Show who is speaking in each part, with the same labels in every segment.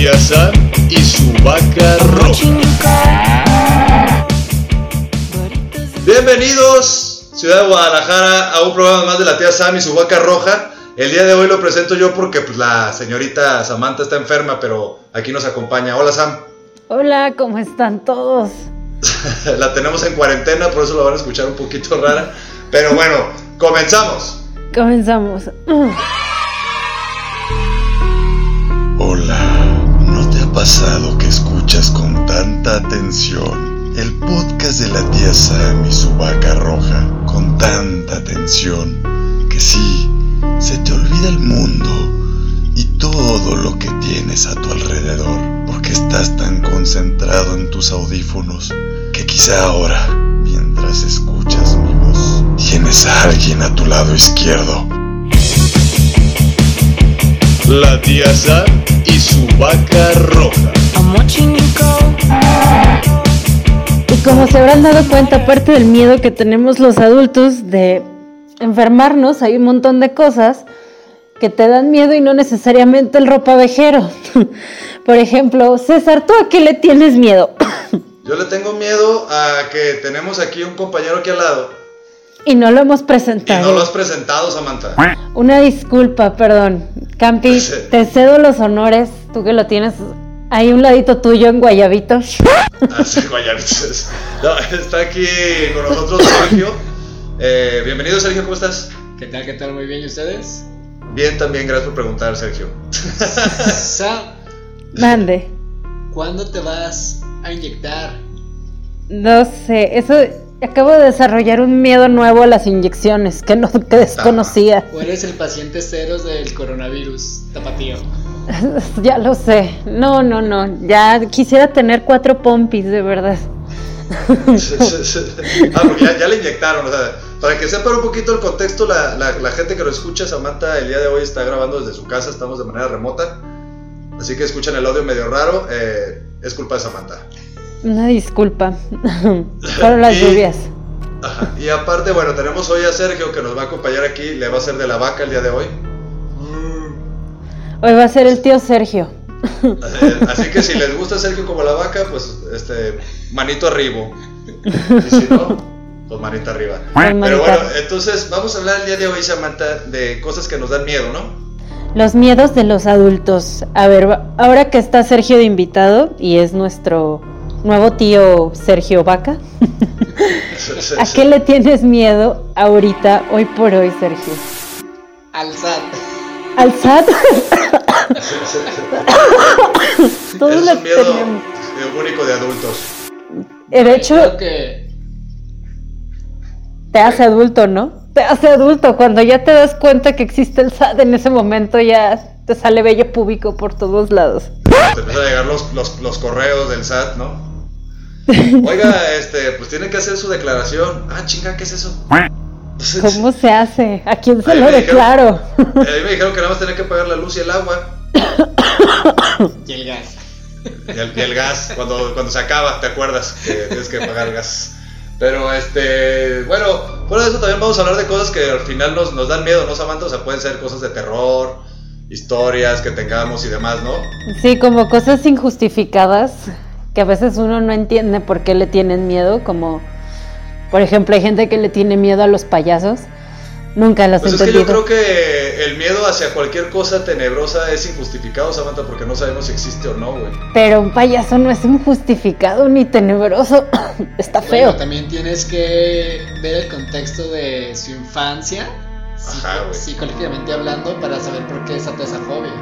Speaker 1: tía Sam y su vaca roja. Bienvenidos, ciudad de Guadalajara, a un programa más de la tía Sam y su vaca roja. El día de hoy lo presento yo porque pues, la señorita Samantha está enferma, pero aquí nos acompaña. Hola Sam.
Speaker 2: Hola, ¿cómo están todos?
Speaker 1: la tenemos en cuarentena, por eso la van a escuchar un poquito rara. Pero bueno, comenzamos.
Speaker 2: Comenzamos.
Speaker 3: Pasado que escuchas con tanta atención el podcast de la tía Sam y su vaca roja? Con tanta atención que sí, se te olvida el mundo y todo lo que tienes a tu alrededor, porque estás tan concentrado en tus audífonos que quizá ahora, mientras escuchas mi voz, tienes a alguien a tu lado izquierdo.
Speaker 1: La tía Sam y su vaca roja.
Speaker 2: Y como se habrán dado cuenta, aparte del miedo que tenemos los adultos de enfermarnos, hay un montón de cosas que te dan miedo y no necesariamente el ropavejero. Por ejemplo, César, ¿tú a qué le tienes miedo?
Speaker 1: Yo le tengo miedo a que tenemos aquí un compañero aquí al lado.
Speaker 2: Y no lo hemos
Speaker 1: Y
Speaker 2: presentado.
Speaker 1: no lo has presentado, Samantha.
Speaker 2: Una disculpa, perdón. Campi,
Speaker 1: Sí.
Speaker 2: te cedo los honores, tú que lo tienes ahí un ladito tuyo en Guayabito.
Speaker 1: Ah, sí, guayabitos. No, está aquí con nosotros Sergio. Eh, bienvenido, Sergio, ¿cómo estás?
Speaker 4: ¿Qué tal, qué tal? Muy bien, ¿y ustedes?
Speaker 1: Bien, también, gracias por preguntar, Sergio.
Speaker 4: Sam,
Speaker 2: Mande.
Speaker 4: ¿cuándo te vas a inyectar?
Speaker 2: No sé, eso acabo de desarrollar un miedo nuevo a las inyecciones que no que desconocía.
Speaker 4: ¿O eres el paciente cero del coronavirus, tapatío?
Speaker 2: ya lo sé. No, no, no. Ya quisiera tener cuatro pompis, de verdad.
Speaker 1: ah, porque ya, ya le inyectaron, o sea, para que sepan un poquito el contexto, la, la- la gente que lo escucha, Samantha el día de hoy está grabando desde su casa, estamos de manera remota, así que escuchan el audio medio raro, eh, es culpa de Samantha.
Speaker 2: Una disculpa. Fueron las
Speaker 1: Y-
Speaker 2: lluvias.
Speaker 1: Ajá, Y aparte, bueno, tenemos hoy a Sergio que nos va a acompañar aquí, le va a ser de la vaca el día de hoy.
Speaker 2: Hoy va a ser el tío Sergio.
Speaker 1: Así que si les gusta Sergio como la vaca, pues este manito arriba. Y si no, pues manita arriba. Pero bueno, entonces vamos a hablar el día de hoy, Samantha, de cosas que nos dan miedo, ¿no?
Speaker 2: Los miedos de los adultos. A ver, ahora que está Sergio de invitado y es nuestro nuevo tío Sergio Vaca, ¿a qué le tienes miedo ahorita, hoy por hoy, Sergio?
Speaker 4: Al SAT.
Speaker 2: ¿Al SAT? Todos
Speaker 1: es un miedo
Speaker 2: tenemos.
Speaker 1: único de adultos.
Speaker 2: De hecho,
Speaker 4: Creo que
Speaker 2: te hace adulto, ¿no? Te hace adulto. Cuando ya te das cuenta que existe el SAT, en ese momento ya te sale bello público por todos lados.
Speaker 1: Te empiezan a llegar los, los, los correos del SAT, ¿no? Oiga, este, pues tiene que hacer su declaración. Ah, chinga, ¿qué es eso?
Speaker 2: ¿Cómo se hace? ¿A quién se
Speaker 1: Ahí
Speaker 2: lo
Speaker 1: me dijeron-
Speaker 2: declaro?
Speaker 1: Eh, Ahí me dijeron que nada más tenía que pagar la luz y el agua.
Speaker 4: y el gas.
Speaker 1: Y el, y el gas, cuando, cuando se acaba, ¿te acuerdas? Que tienes que pagar el gas. Pero este, bueno, fuera de eso también vamos a hablar de cosas que al final nos, nos dan miedo, ¿no, Samantha? O sea, pueden ser cosas de terror, historias que tengamos y demás, ¿no?
Speaker 2: Sí, como cosas injustificadas que a veces uno no entiende por qué le tienen miedo, como por ejemplo hay gente que le tiene miedo a los payasos. Nunca las he
Speaker 1: Pues es que yo
Speaker 2: entendido.
Speaker 1: creo que el miedo hacia cualquier cosa tenebrosa es injustificado, Samantha, porque no sabemos si existe o no, güey.
Speaker 2: Pero un payaso no es injustificado ni tenebroso. Está feo.
Speaker 4: Bueno, también tienes que ver el contexto de su infancia,
Speaker 1: Ajá,
Speaker 4: psicológicamente hablando, para saber por qué desata esa fobia.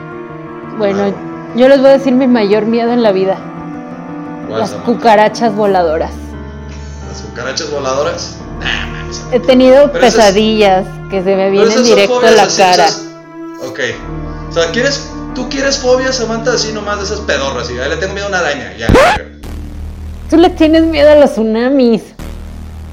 Speaker 2: Bueno, yo les voy a decir mi mayor miedo en la vida.
Speaker 1: ¿Cuál,
Speaker 2: Las cucarachas voladoras.
Speaker 1: Las cucarachas voladoras. Nah, mames.
Speaker 2: He tenido
Speaker 1: Pero esas-
Speaker 2: pesadillas que se me vienen directo a la
Speaker 1: así,
Speaker 2: cara.
Speaker 1: esas- Ok. O sea, ¿quieres, ¿tú quieres fobias, Samantha, así nomás de esas pedorras? Y "Ay, le tengo miedo a una araña. Ya.
Speaker 2: Tú le tienes miedo a los tsunamis.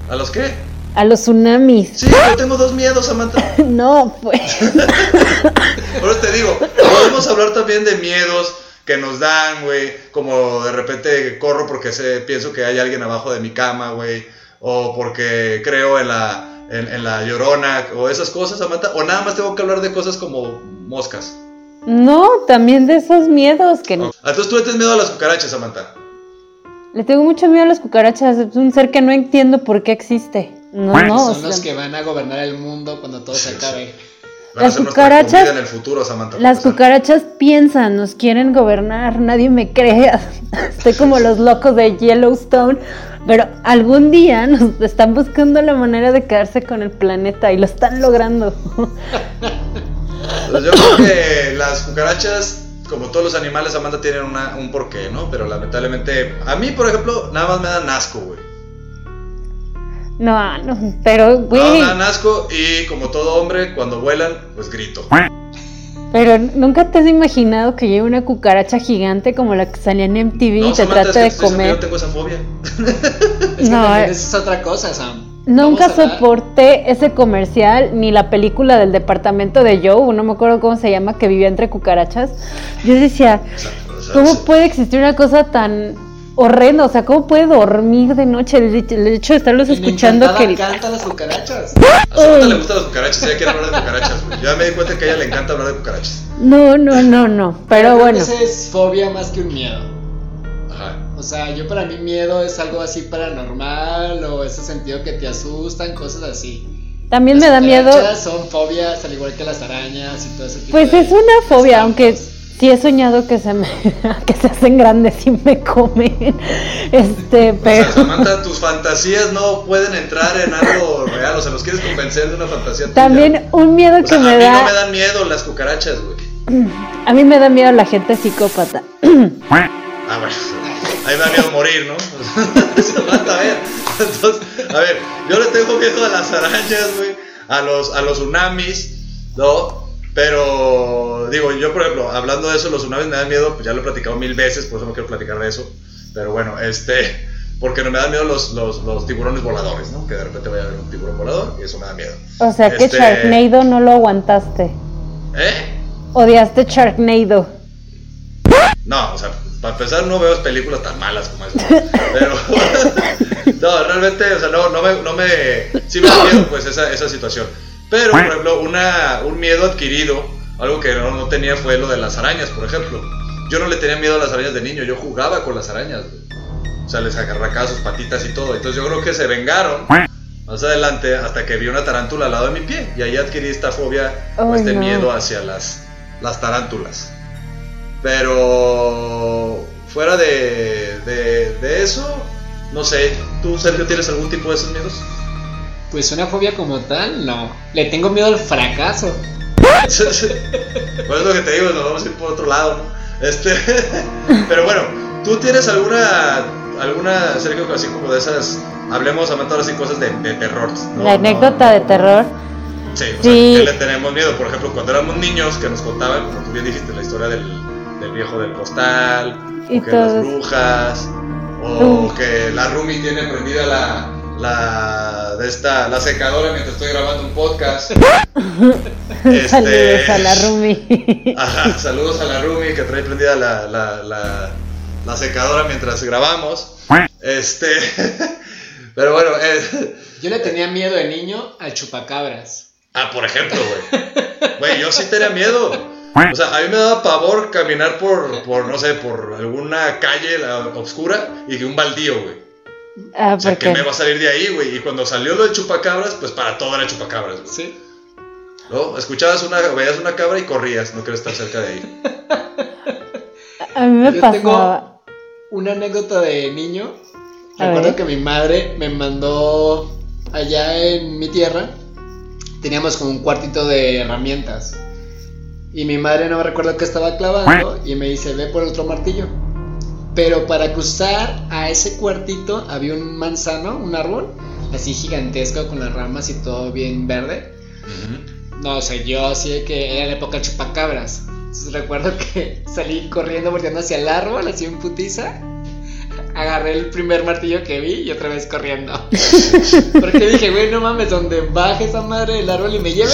Speaker 1: ¿A los qué?
Speaker 2: A los tsunamis.
Speaker 1: Sí, yo tengo dos miedos, Samantha.
Speaker 2: No, pues.
Speaker 1: Por eso te digo, podemos hablar también de miedos que nos dan, güey. Como de repente corro porque sé, pienso que hay alguien abajo de mi cama, güey. O porque creo en la, en, en la llorona. O esas cosas, Samantha. O nada más tengo que hablar de cosas como moscas.
Speaker 2: No, también de esos miedos que
Speaker 1: Ah, Entonces tú le tienes miedo a las cucarachas, Samantha.
Speaker 2: le tengo mucho miedo a las cucarachas. Es un ser que no entiendo por qué existe. No, no. o
Speaker 4: Son los que van a gobernar el mundo cuando todo se
Speaker 1: Sí,
Speaker 4: acabe.
Speaker 1: Van
Speaker 2: Las cucarachas-
Speaker 1: en el futuro, Samantha.
Speaker 2: Las cucarachas piensan, nos quieren gobernar, nadie me cree. Estoy como los locos de Yellowstone, pero algún día nos están buscando la manera de quedarse con el planeta y lo están logrando.
Speaker 1: Pues yo creo que las cucarachas, como todos los animales, Samantha, tienen una- un porqué, ¿no? Pero lamentablemente, a mí, por ejemplo, nada más me dan asco, güey.
Speaker 2: No, no, pero güey,
Speaker 1: me dan asco y como todo hombre, cuando vuelan, pues grito.
Speaker 2: pero nunca te has imaginado que lleve una cucaracha gigante como la que salía en MTV y
Speaker 1: No,
Speaker 2: te trata de comer.
Speaker 1: Yo tengo esa fobia.
Speaker 4: Es que
Speaker 2: No, eh.
Speaker 4: esa es otra cosa, Sam.
Speaker 2: Nunca soporté ese comercial ni la película del departamento de Joe, no me acuerdo cómo se llama, que vivía entre cucarachas. Yo decía, ¿Cómo puede existir una cosa tan horrenda? O sea, ¿cómo puede dormir de noche? El hecho, el hecho de estarlos
Speaker 4: Y me
Speaker 2: escuchando que...
Speaker 4: cantan las cucarachas.
Speaker 1: A Samantha le gustan las cucarachas, ella quiere hablar de cucarachas. Ya me di cuenta que a ella le encanta hablar de cucarachas.
Speaker 2: No, no, no, no. Pero
Speaker 4: creo
Speaker 2: bueno,
Speaker 4: que Esa es fobia más que un miedo.
Speaker 1: Ajá.
Speaker 4: O sea, yo para mí miedo es algo así paranormal o ese sentido que te asustan, cosas así.
Speaker 2: también me
Speaker 4: Las
Speaker 2: da miedo...
Speaker 4: cucarachas son fobias al igual que las arañas y todo ese tipo
Speaker 2: Pues
Speaker 4: de
Speaker 2: es una fobia, aunque. Sí he soñado que se me... que se hacen grandes y me comen. Este,
Speaker 1: O sea,
Speaker 2: pero...
Speaker 1: Samantha, tus fantasías no pueden entrar en algo real, o sea, los quieres convencer de una fantasía tuya.
Speaker 2: También un miedo
Speaker 1: O
Speaker 2: que
Speaker 1: sea, a
Speaker 2: me
Speaker 1: mí
Speaker 2: da...
Speaker 1: no me dan miedo las cucarachas, güey.
Speaker 2: A mí me da miedo la gente psicópata.
Speaker 1: Ah, bueno. Ahí me da miedo morir, ¿no? Samantha, a ver. Entonces, a ver, yo le tengo miedo a las arañas, güey. A los, a los tsunamis, ¿no? Pero, digo, yo, por ejemplo, hablando de eso, los tsunamis me dan miedo, pues ya lo he platicado mil veces, por eso no quiero platicar de eso. Pero bueno, este. Porque no me dan miedo los, los, los tiburones voladores, ¿no? Que de repente vaya a haber un tiburón volador y eso me da miedo.
Speaker 2: O sea que
Speaker 1: Este-
Speaker 2: Sharknado no lo aguantaste.
Speaker 1: ¿Eh?
Speaker 2: Odiaste Sharknado.
Speaker 1: No, o sea, para empezar no veo películas tan malas como esa. Pero, no, realmente, o sea, no, no me, no me, sí me da miedo pues esa, esa situación. Pero, por ejemplo, una, un miedo adquirido, algo que no, no tenía fue lo de las arañas, por ejemplo. Yo no le tenía miedo a las arañas de niño, yo jugaba con las arañas, güey. O sea, les agarracaba sus patitas y todo. Entonces yo creo que se vengaron más adelante hasta que vi una tarántula al lado de mi pie. Y ahí adquirí esta fobia o este
Speaker 2: no.
Speaker 1: miedo hacia las, las tarántulas. Pero fuera de, de, de eso, no sé, ¿tú Sergio tienes algún tipo de esos miedos?
Speaker 4: Pues una fobia como tal, no. Le tengo miedo al fracaso.
Speaker 1: Pues es lo que te digo, nos vamos a ir por otro lado, ¿no? Este, pero bueno, ¿tú tienes alguna, alguna, Sergio, así como de esas, hablemos Samantha ahora sí cosas de, de terror? ¿no?
Speaker 2: La anécdota de terror.
Speaker 1: Sí, o
Speaker 2: Sí.
Speaker 1: sea, que le tenemos miedo. Por ejemplo, cuando éramos niños, que nos contaban, como tú bien dijiste, la historia del, del viejo del costal,
Speaker 2: Y
Speaker 1: o que las brujas, o
Speaker 2: Uf.
Speaker 1: que la Rumi tiene prendida la, la, de esta, la secadora mientras estoy grabando un podcast. Este-
Speaker 2: Saludos a la Rumi.
Speaker 1: Ajá, saludos a la Rumi que trae prendida la, la, la, la secadora mientras grabamos. Este, pero bueno, eh,
Speaker 4: Yo le tenía miedo de niño al chupacabras.
Speaker 1: Ah, por ejemplo, güey. Güey, yo sí tenía miedo. O sea, a mí me daba pavor caminar por, por no sé, por alguna calle la, oscura y que un baldío, güey.
Speaker 2: Ah,
Speaker 1: O sea, que
Speaker 2: porque
Speaker 1: me va a salir de ahí, güey. Y cuando salió lo de chupacabras, pues para todo era chupacabras, güey.
Speaker 4: Sí.
Speaker 1: ¿No? Escuchabas una, veías una cabra y corrías, no querías estar cerca de ahí.
Speaker 2: a mí me
Speaker 4: Yo
Speaker 2: pasaba.
Speaker 4: tengo una anécdota de niño.
Speaker 2: A
Speaker 4: Recuerdo
Speaker 2: ver.
Speaker 4: que mi madre me mandó allá en mi tierra. Teníamos como un cuartito de herramientas. Y mi madre no me recuerdo que estaba clavando y me dice, ve por el otro martillo. Pero para cruzar a ese cuartito había un manzano, un árbol, así gigantesco con las ramas y todo bien verde. No, o sea, yo de que era la época chupacabras. Entonces recuerdo que salí corriendo, volteando hacia el árbol, así en putiza. Agarré el primer martillo que vi y otra vez corriendo. Porque dije, güey, no mames, donde baje esa madre del árbol y me lleve.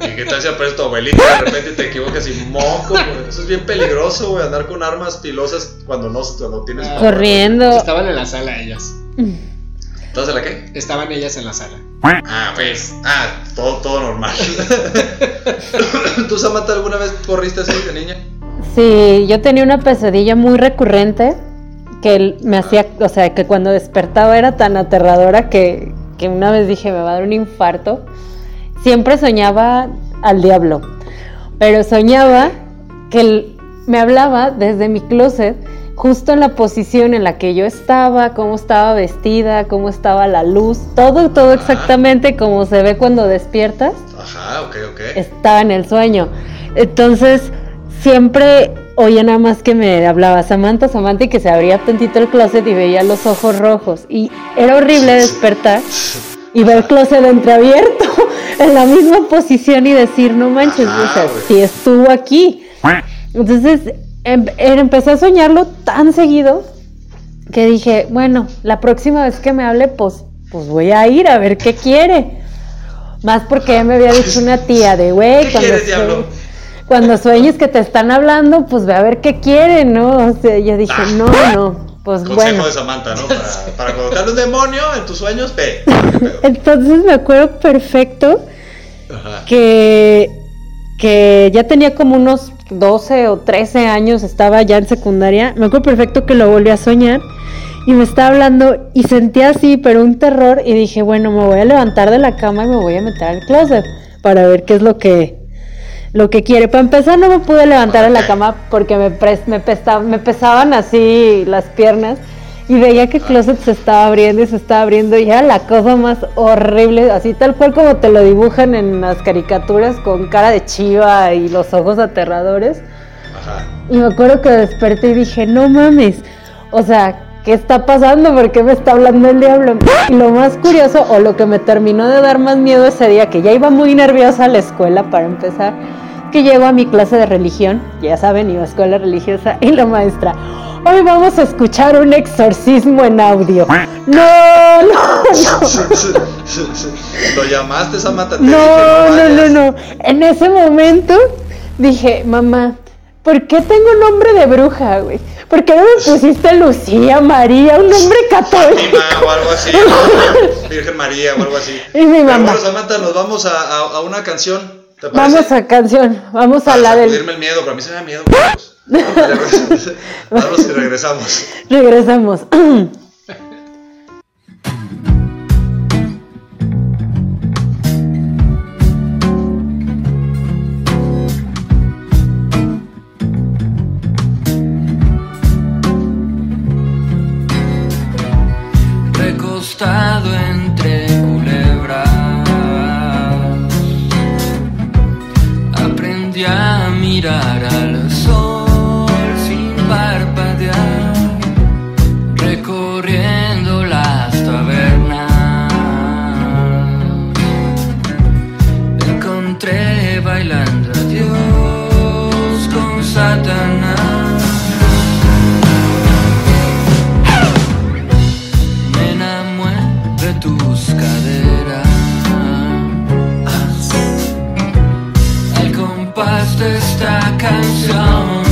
Speaker 1: ¿Y qué tal si aparece tu abuelita y de repente te equivocas y moco, güey? Eso es bien peligroso, güey, andar con armas filosas cuando no, cuando tienes...
Speaker 4: Ah.
Speaker 2: Corriendo.
Speaker 4: Estaban en la sala ellas.
Speaker 1: ¿Estás en la qué?
Speaker 4: Estaban ellas en la sala.
Speaker 1: Ah, pues. Ah, todo, todo normal. ¿Tú, Samantha, alguna vez corriste así de niña?
Speaker 2: Sí, yo tenía una pesadilla muy recurrente que me hacía, o sea, que cuando despertaba era tan aterradora que, que una vez dije, me va a dar un infarto. Siempre soñaba al diablo, pero soñaba que él me hablaba desde mi closet justo en la posición en la que yo estaba, cómo estaba vestida, cómo estaba la luz, todo, todo exactamente como se ve cuando despiertas.
Speaker 1: Ajá, ok, ok.
Speaker 2: Estaba en el sueño. Entonces, siempre oía nada más que me hablaba Samantha, Samantha y que se abría tantito el closet y veía los ojos rojos. Y era horrible despertar y ver el closet entreabierto en la misma posición y decir, no manches, o sea, si estuvo aquí. Entonces, Em, empecé a soñarlo tan seguido que dije, bueno, la próxima vez que me hable, pues, pues voy a ir a ver qué quiere. Más porque me había dicho una tía de, güey, cuando, cuando sueñes que te están hablando, pues ve a ver qué quiere, ¿no? O sea, yo dije, ah. no, no, pues
Speaker 1: Consejo
Speaker 2: bueno.
Speaker 1: de Samantha, ¿no? Para, para colocarle un demonio en tus sueños, ve.
Speaker 2: Entonces me acuerdo perfecto que que ya tenía como unos 12 o 13 años, estaba ya en secundaria, me acuerdo perfecto que lo volví a soñar y me estaba hablando y sentía así, pero un terror y dije, bueno, me voy a levantar de la cama y me voy a meter al closet para ver qué es lo que lo que quiere. Para empezar no me pude levantar de la cama porque me, me, me pesaban así las piernas y veía que el closet se estaba abriendo y se estaba abriendo y era la cosa más horrible, así tal cual como te lo dibujan en las caricaturas con cara de chiva y los ojos aterradores. Y me acuerdo que desperté y dije, no mames, o sea, ¿qué está pasando? ¿Por qué me está hablando el diablo? Y lo más curioso, o lo que me terminó de dar más miedo ese día, que ya iba muy nerviosa a la escuela para empezar, que llego a mi clase de religión, ya saben, iba a escuela religiosa, y la maestra, Hoy vamos a escuchar un exorcismo en audio. No, no, no.
Speaker 1: ¿Lo llamaste, Samantha?
Speaker 2: No, no, no, no. En ese momento dije, mamá, ¿por qué tengo nombre de bruja, güey? ¿Por qué no me pusiste Lucía, María, un nombre católico?
Speaker 1: o algo así. Virgen María o algo así.
Speaker 2: Y mi mamá.
Speaker 1: bueno, Samantha, nos vamos a, a, una canción. ¿te
Speaker 2: Vamos a canción. Vamos a la del.
Speaker 1: el miedo, pero a mí se me da miedo. Vamos y regresamos.
Speaker 2: Regresamos.
Speaker 1: capaz de esta canción.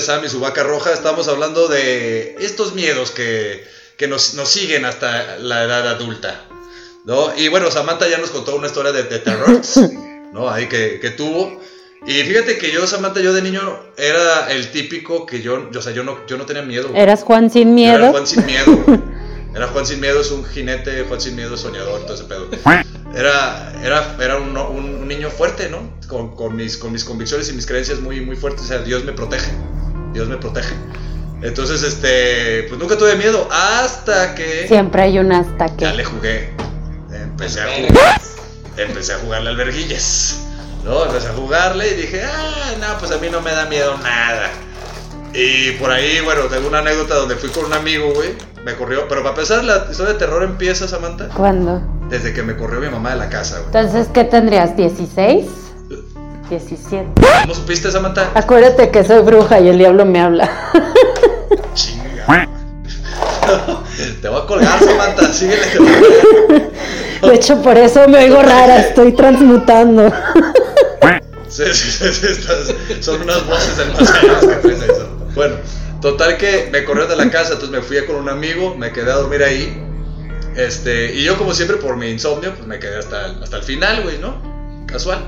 Speaker 1: Sam y su vaca roja. Estamos hablando de estos miedos que, que nos, nos siguen hasta la edad adulta. ¿no? Y bueno, Samantha ya nos contó una historia de, de terror, ¿no? Ahí que, que tuvo. Y fíjate que yo, Samantha, yo de niño era el típico que yo, yo, o sea, yo no, yo no tenía miedo. güey.
Speaker 2: Eras Juan sin
Speaker 1: Yo Era
Speaker 2: miedo.
Speaker 1: Juan sin miedo, güey. Era Juan sin miedo, es un jinete, Juan sin miedo, es soñador, todo ese pedo. Era, era, era un, un- un niño fuerte, ¿no? Con, con mis, con mis convicciones y mis creencias muy, muy fuertes. O sea, Dios me protege. Dios me protege. Entonces, este, pues nunca tuve miedo hasta que
Speaker 2: Siempre hay un hasta
Speaker 1: ya
Speaker 2: que.
Speaker 1: le jugué. Empecé a jugar. Empecé a jugarle al verguillas. ¿No? Empecé a jugarle y dije, ah, no, pues a mí no me da miedo nada. Y por ahí, bueno, tengo una anécdota donde fui con un amigo, güey. Me corrió. Pero para empezar, la historia de terror empieza, Samantha,
Speaker 2: ¿Cuándo?
Speaker 1: desde que me corrió mi mamá de la casa, güey.
Speaker 2: Entonces, ¿qué tendrías? ¿16? 17.
Speaker 1: ¿Cómo supiste, Samantha?
Speaker 2: Acuérdate que soy bruja y el diablo me habla.
Speaker 1: Chinga. Te voy a colgar, Samantha. Síguele.
Speaker 2: De hecho, por eso me oigo rara, estoy transmutando.
Speaker 1: Sí, sí, sí, sí, estas son unas voces del más allá que traes eso. Bueno, total que me corrió de la casa, entonces me fui con un amigo, me quedé a dormir ahí. Este, y yo como siempre por mi insomnio, pues me quedé hasta, el- hasta el final, güey, ¿no? Casual.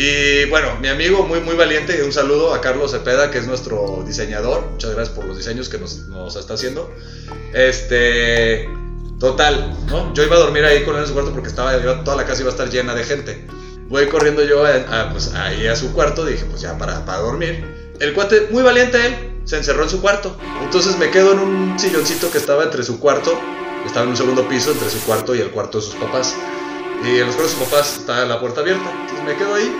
Speaker 1: Y bueno, mi amigo muy muy valiente, un saludo a Carlos Cepeda, que es nuestro diseñador. Muchas gracias por los diseños que nos, nos está haciendo. Este, total, ¿no? Yo iba a dormir ahí con él en su cuarto porque estaba, toda la casa iba a estar llena de gente. Voy corriendo yo a, a, pues, ahí a su cuarto, dije, pues ya para, para dormir. El cuate, muy valiente él, se encerró en su cuarto. Entonces me quedo en un silloncito que estaba entre su cuarto, estaba en un segundo piso, entre su cuarto y el cuarto de sus papás. Y en los cuartos de sus papás está la puerta abierta. Entonces me quedo ahí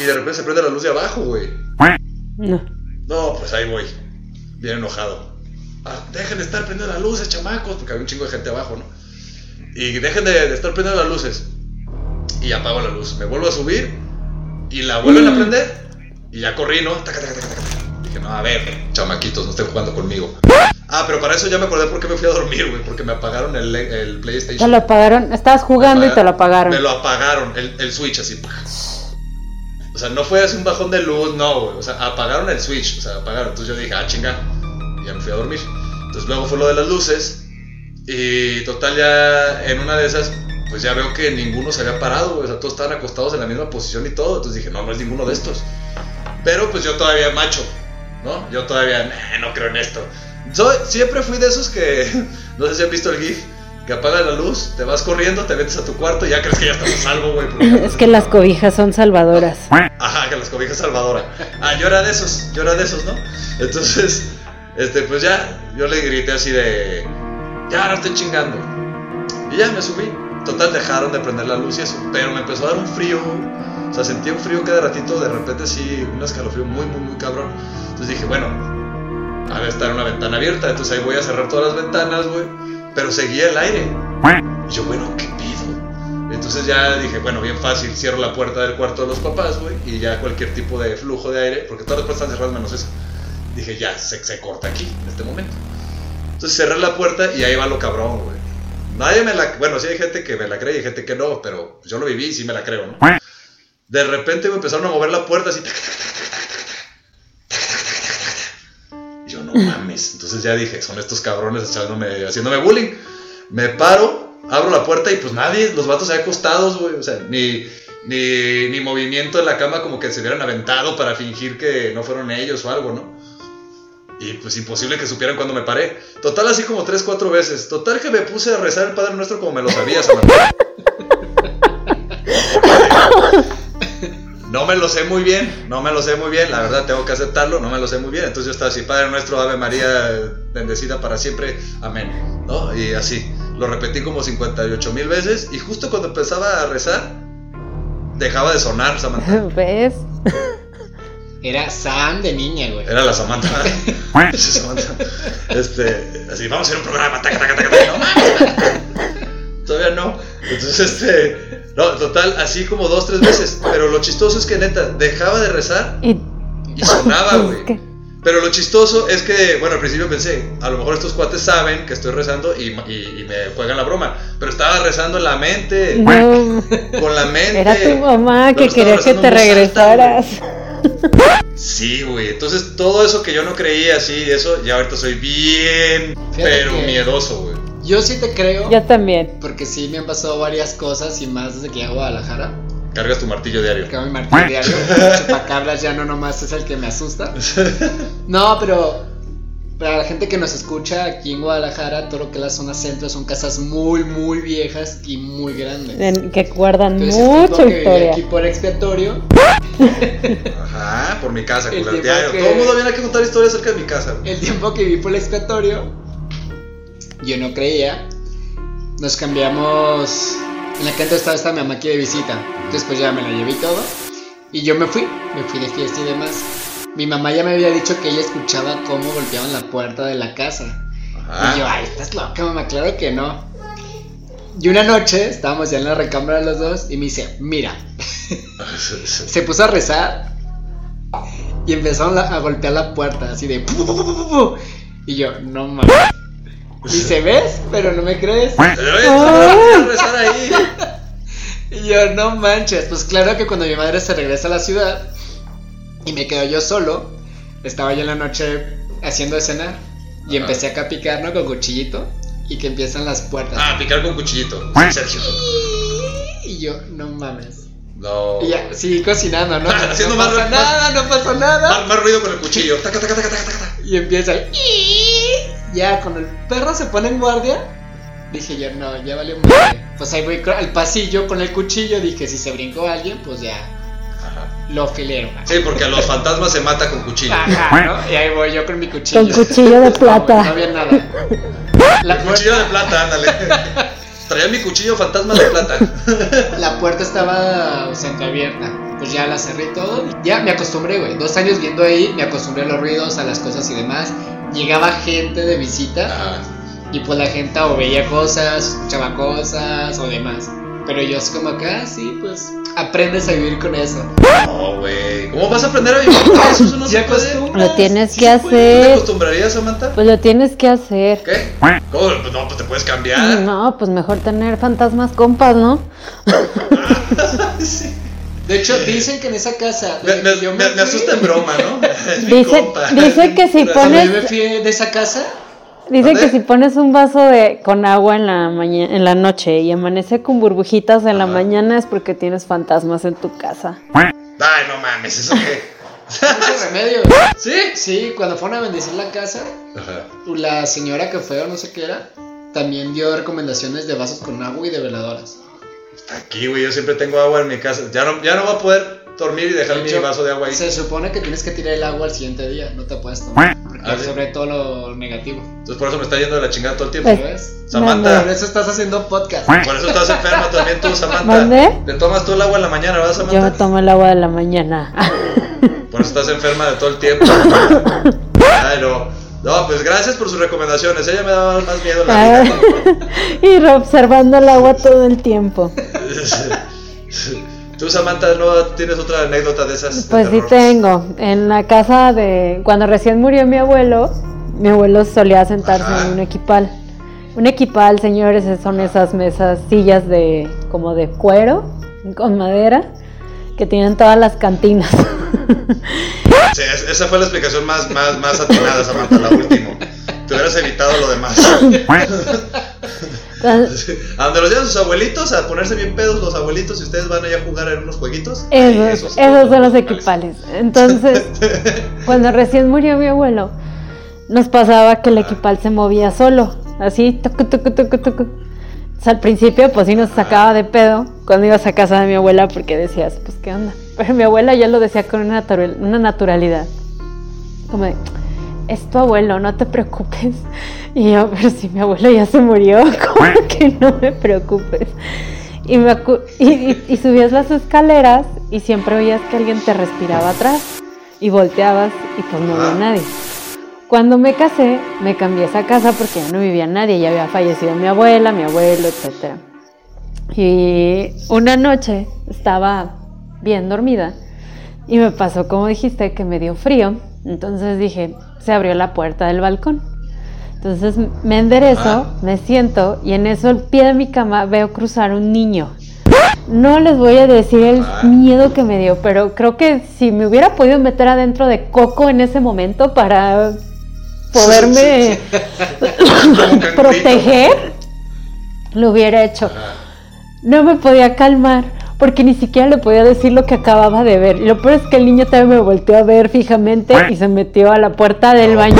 Speaker 1: y de repente se prende la luz de abajo, güey.
Speaker 2: No.
Speaker 1: No, pues ahí voy, bien enojado. Ah, dejen de estar prendiendo las luces, chamacos, porque había un chingo de gente abajo, ¿no? Y dejen de, de estar prendiendo las luces. Y apago la luz. Me vuelvo a subir y la vuelven a prender. Y ya corrí, ¿no? Taca, taca, taca, taca. Dije, no, a ver, chamaquitos, no estén jugando conmigo. Ah, pero para eso ya me acordé por qué me fui a dormir, güey, porque me apagaron el, el PlayStation.
Speaker 2: Te lo apagaron. Estabas jugando y te lo apagaron.
Speaker 1: Me lo apagaron, el, el switch así. O sea, no fue así un bajón de luz, no, güey. O sea, apagaron el switch, o sea, apagaron. Entonces yo dije, ah, chinga. Y ya me fui a dormir. Entonces luego fue lo de las luces. Y total, ya en una de esas, pues ya veo que ninguno se había parado, güey. O sea, todos estaban acostados en la misma posición y todo. Entonces dije, no, no es ninguno de estos. Pero pues yo todavía macho, ¿no? Yo todavía, "Nah, no creo en esto. Soy, siempre fui de esos que, no sé si han visto el GIF, que apagas la luz, te vas corriendo, te metes a tu cuarto y ya crees que ya estás salvo, güey.
Speaker 2: Es que las cobijas son salvadoras.
Speaker 1: Ajá, que las cobijas salvadora. Ah, yo era de esos, yo era de esos, ¿no? Entonces, este, pues ya, yo le grité así de, ya no estoy chingando. Y ya me subí. Total, dejaron de prender la luz y eso. Pero me empezó a dar un frío. O sea, sentía un frío que de ratito, de repente sí, un escalofrío muy, muy, muy cabrón. Entonces dije, bueno, de estar una ventana abierta. Entonces ahí voy a cerrar todas las ventanas, güey. Pero seguía el aire. Y yo, bueno, ¿qué pido? Entonces ya dije, bueno, bien fácil, cierro la puerta del cuarto de los papás, güey, y ya cualquier tipo de flujo de aire, porque todas las puertas están cerradas menos esa. Dije, ya, se, se corta aquí, en este momento. Entonces cerré la puerta y ahí va lo cabrón, güey. Nadie me la... Bueno, sí hay gente que me la cree y hay gente que no, pero yo lo viví y sí me la creo, ¿no? De repente me empezaron a mover la puerta así... tac, tac, tac, no mames. Entonces ya dije, son estos cabrones echándome, haciéndome bullying. Me paro, abro la puerta y pues nadie, los vatos ahí acostados, güey. O sea, ni, ni, ni movimiento en la cama como que se hubieran aventado para fingir que no fueron ellos o algo, ¿no? Y pues imposible que supieran cuando me paré. Total, así como tres, cuatro veces. Total que me puse a rezar el Padre Nuestro como me lo sabía, Samantha. No me lo sé muy bien, no me lo sé muy bien, la verdad tengo que aceptarlo, no me lo sé muy bien. Entonces yo estaba así, Padre nuestro, Ave María, bendecida para siempre, amén. ¿No? Y así, lo repetí como 58 mil veces y justo cuando empezaba a rezar, dejaba de sonar Samantha.
Speaker 2: ¿Ves?
Speaker 4: Era Sam de niña, güey.
Speaker 1: Era la Samantha. Esa Samantha. Este, así, vamos a hacer un programa, taca, taca, taca, taca. No mames. Todavía no. Entonces, este, no, total, así como dos, tres veces. Pero lo chistoso es que neta, dejaba de rezar
Speaker 2: Y
Speaker 1: y sonaba, güey.
Speaker 2: ¿Qué?
Speaker 1: Pero lo chistoso es que, bueno, al principio pensé, a lo mejor estos cuates saben que estoy rezando y, y- y me juegan la broma. Pero estaba rezando en la mente,
Speaker 2: No,
Speaker 1: con la mente.
Speaker 2: era tu mamá que quería que te
Speaker 1: alta,
Speaker 2: regresaras.
Speaker 1: Sí, güey. Entonces todo eso que yo no creía así, eso, ya ahorita soy bien,
Speaker 4: Fíjate
Speaker 1: pero
Speaker 4: que-
Speaker 1: miedoso, güey.
Speaker 4: Yo sí te creo.
Speaker 2: Yo también.
Speaker 4: Porque sí me han pasado varias cosas y más desde que llego a Guadalajara.
Speaker 1: Cargas tu martillo diario.
Speaker 4: Que mi martillo diario. Chupacabras ya no nomás es el que me asusta. No, pero para la gente que nos escucha aquí en Guadalajara, todo lo que es la zona centro son casas muy, muy viejas y muy grandes.
Speaker 2: En- que guardan
Speaker 4: Entonces, el tipo que
Speaker 2: historia.
Speaker 4: aquí por expiatorio,
Speaker 1: Ajá, por mi casa,
Speaker 4: El
Speaker 1: culero.
Speaker 4: tiempo
Speaker 1: Diario.
Speaker 4: que-
Speaker 1: Todo el mundo viene a contar historias acerca de mi casa,
Speaker 4: el tiempo que viví por el expiatorio, yo no creía. Nos cambiamos. En la entonces estaba esta mi mamá aquí de visita. Entonces, pues ya me la llevé y todo. Y yo me fui, me fui de fiesta y demás. Mi mamá ya me había dicho que ella escuchaba cómo golpeaban la puerta de la casa. Y yo, ay, estás loca, mamá, claro que no. Y una noche estábamos ya en la recámara los dos y me dice, mira, se puso a rezar y empezaron a golpear la puerta así de... Y yo, no mames. Dice, ¿ves? Pero no me crees.
Speaker 1: Pero, oye, ¿cómo vas a rezar ahí?
Speaker 4: Y yo, no manches. Pues claro que cuando mi madre se regresa a la ciudad y me quedo yo solo, estaba yo en la noche haciendo de cenar y
Speaker 1: Ajá.
Speaker 4: empecé acá a picar, ¿no? Con cuchillito y que empiezan las puertas.
Speaker 1: Ah, picar con cuchillito. Sergio.
Speaker 4: Y yo, no mames.
Speaker 1: No.
Speaker 4: Y ya, sí, cocinando, ¿no?
Speaker 1: Haciendo
Speaker 4: no
Speaker 1: más-
Speaker 4: pasa
Speaker 1: más-
Speaker 4: nada, no pasa nada.
Speaker 1: Más, más ruido con el cuchillo. Taca, taca, taca, taca, taca.
Speaker 4: Y empieza el... Ya, cuando el perro se pone en guardia, dije yo, no, ya valió madre. Pues ahí voy al pasillo con el cuchillo, dije, si se brincó alguien, pues ya,
Speaker 1: Ajá.
Speaker 4: lo filero.
Speaker 1: Sí, porque a los fantasmas se mata con cuchillo.
Speaker 4: Ajá, ¿no? Y ahí voy yo con mi cuchillo.
Speaker 2: Con cuchillo de
Speaker 4: No,
Speaker 2: plata.
Speaker 4: no había nada. La
Speaker 1: Cuchillo de plata, ándale. Traía mi cuchillo fantasma de plata.
Speaker 4: la puerta estaba entreabierta. Pues ya la cerré todo. Ya me acostumbré, güey. Dos años viendo ahí, me acostumbré a los ruidos, a las cosas y demás. Llegaba gente de visita. Y pues la gente o veía cosas, escuchaba cosas o demás. Pero yo es como que, ah, sí, pues aprendes a vivir con eso.
Speaker 1: No, güey. ¿Cómo vas a aprender a vivir con eso? Eso no se puede.
Speaker 2: Lo tienes
Speaker 1: Sí
Speaker 2: que
Speaker 1: puede. ¿No te
Speaker 2: hacer.
Speaker 1: acostumbrarías, Samantha?
Speaker 2: Pues lo tienes que hacer.
Speaker 1: ¿Qué? ¿Cómo? Pues no, pues te puedes cambiar.
Speaker 2: No, pues mejor tener fantasmas compas, ¿no?
Speaker 1: Sí.
Speaker 4: De hecho, dicen que en esa casa.
Speaker 1: Me, me-
Speaker 4: que yo
Speaker 1: me- me
Speaker 4: fui-
Speaker 1: asusta en broma, ¿no?
Speaker 2: Dice, que si
Speaker 4: yo me
Speaker 2: pones,
Speaker 4: fui de esa casa,
Speaker 2: dice
Speaker 1: ¿Dónde?
Speaker 2: que si pones un vaso de con agua en la mañana, en la noche y amanece con burbujitas en la mañana es porque tienes fantasmas en tu casa.
Speaker 1: Ay, no mames, ¿eso qué?
Speaker 4: mucho remedio.
Speaker 1: ¿Sí?
Speaker 4: Sí, cuando fueron a bendecir la casa,
Speaker 1: Ajá.
Speaker 4: la señora que fue o no sé qué era, también dio recomendaciones de vasos con agua y de veladoras.
Speaker 1: Está aquí, güey. Yo siempre tengo agua en mi casa. Ya no, ya no voy a poder dormir y dejar
Speaker 4: De
Speaker 1: mi
Speaker 4: hecho,
Speaker 1: vaso de agua ahí.
Speaker 4: Se supone que tienes que tirar el agua al siguiente día, no te puedes tomar. Porque
Speaker 1: Ah, ¿sí?
Speaker 4: sobre todo lo negativo.
Speaker 1: Entonces por eso me está yendo de la chingada todo el tiempo.
Speaker 2: Pues-
Speaker 4: ¿Sabes?
Speaker 1: Samantha,
Speaker 4: Por eso estás haciendo podcast.
Speaker 1: por eso estás enferma también tú, Samantha.
Speaker 2: ¿Mande?
Speaker 1: Te tomas tú el agua en la mañana, ¿verdad,
Speaker 2: Yo me
Speaker 1: Samantha?
Speaker 2: tomo el agua de la mañana.
Speaker 1: Por eso estás enferma de todo el tiempo. Ay, no. Pues gracias por sus recomendaciones. Ella me daba más miedo la vida.
Speaker 2: y observando el agua todo el tiempo.
Speaker 1: Tú, Samantha, ¿no tienes otra anécdota de esas? de
Speaker 2: Pues sí tengo. En la casa de cuando recién murió mi abuelo, mi abuelo solía sentarse
Speaker 1: Ajá.
Speaker 2: en un equipal. Un equipal, señores, son esas mesas, sillas de como de cuero con madera que tienen todas las cantinas.
Speaker 1: Sí, es- esa fue la explicación más, más, más atinada, Samantha, la última. Te hubieras evitado lo demás. A donde los llevan sus abuelitos, a ponerse bien pedos los abuelitos y ustedes van allá a jugar en unos jueguitos. Ay,
Speaker 2: esos, esos son los equipales. Entonces, cuando recién murió mi abuelo, nos pasaba que el equipal se movía solo, así, tucu, tucu, tucu. Al principio, pues sí nos sacaba de pedo cuando ibas a casa de mi abuela porque decías, pues qué onda. Pero mi abuela ya lo decía con una, natural- una naturalidad. Como de, es tu abuelo, no te preocupes. Y yo, pero si mi abuelo ya se murió, ¿cómo que no me preocupes? Y, me y, y- subías las escaleras y siempre oías que alguien te respiraba atrás y volteabas y pues no había nadie. Cuando me casé, me cambié esa casa porque ya no vivía nadie, ya había fallecido mi abuela, mi abuelo, etc. Y una noche estaba bien dormida y me pasó, como dijiste, que me dio frío Entonces dije, se abrió la puerta del balcón. Entonces me enderezo, me siento y en eso al pie de mi cama veo cruzar un niño. No les voy a decir el
Speaker 1: Ah.
Speaker 2: miedo que me dio, pero creo que si me hubiera podido meter adentro de Coco en ese momento para poderme proteger, lo hubiera hecho. No me podía calmar porque ni siquiera le podía decir lo que acababa de ver. Lo peor es que el niño también me volteó a ver fijamente y se metió a la puerta del baño.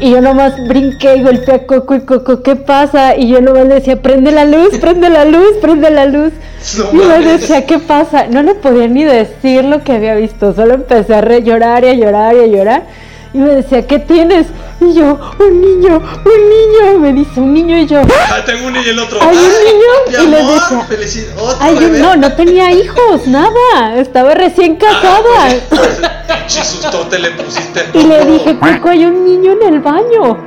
Speaker 2: Y yo nomás brinqué y golpeé a Coco y Coco, ¿qué pasa? Y yo nomás le decía, prende la luz, prende la luz, prende la luz.
Speaker 1: No
Speaker 2: y me decía, ¿qué pasa? No le podía ni decir lo que había visto, solo empecé a re- llorar y a llorar y a llorar. Y me decía, ¿qué tienes? Y yo, un niño, un niño. Me dice, un niño y yo,
Speaker 1: Ah, tengo uno y el otro.
Speaker 2: Hay un niño y le decía, yo
Speaker 1: bebé.
Speaker 2: no, no tenía hijos, nada. Estaba recién
Speaker 1: Ah,
Speaker 2: casada.
Speaker 1: pues, pues, le pusiste.
Speaker 2: Y le dije, Coco, hay un niño en el baño.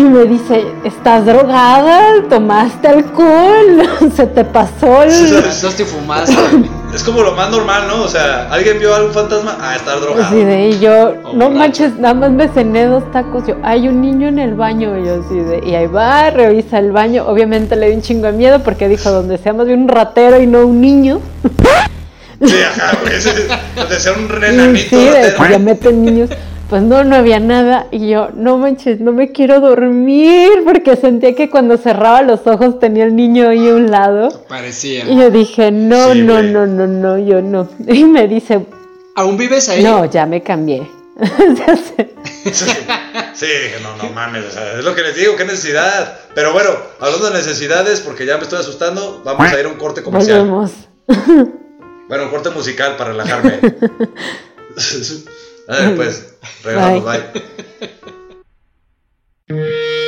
Speaker 2: Y me dice, ¿estás drogada? ¿Tomaste alcohol? ¿Se te pasó el...?
Speaker 4: Entonces fumaste.
Speaker 1: Es como lo más normal, ¿no? O sea, alguien vio algún fantasma, ah, estar drogado.
Speaker 2: Así de, y yo,
Speaker 4: O
Speaker 2: no manches, nada más me cené dos tacos. Yo, hay un niño en el baño. Y yo así de, y ahí va, revisa el baño. Obviamente le di un chingo de miedo porque dijo, donde sea más bien un ratero y no un niño.
Speaker 1: Sí, ajá, güey. ese- Donde sea un
Speaker 2: Sí,
Speaker 1: enanito.
Speaker 2: sí,
Speaker 1: ratero.
Speaker 2: pues ya meten niños. Pues no, no había nada. Y yo, no manches, no me quiero dormir porque sentía que cuando cerraba los ojos tenía el niño ahí a un lado.
Speaker 4: Parecía.
Speaker 2: Y yo dije, no,
Speaker 1: Sí,
Speaker 2: no,
Speaker 1: güey.
Speaker 2: no, no, no, yo no. Y me dice,
Speaker 4: ¿Aún vives ahí?
Speaker 2: no, ya me cambié. Ya sé.
Speaker 1: Sí, dije, no, no mames, o sea, es lo que les digo, qué necesidad. Pero bueno, hablando de necesidades, porque ya me estoy asustando, vamos a ir a un corte comercial.
Speaker 2: Volvemos.
Speaker 1: Bueno, un corte musical para relajarme. ver, pues,
Speaker 2: Bye.
Speaker 1: bye.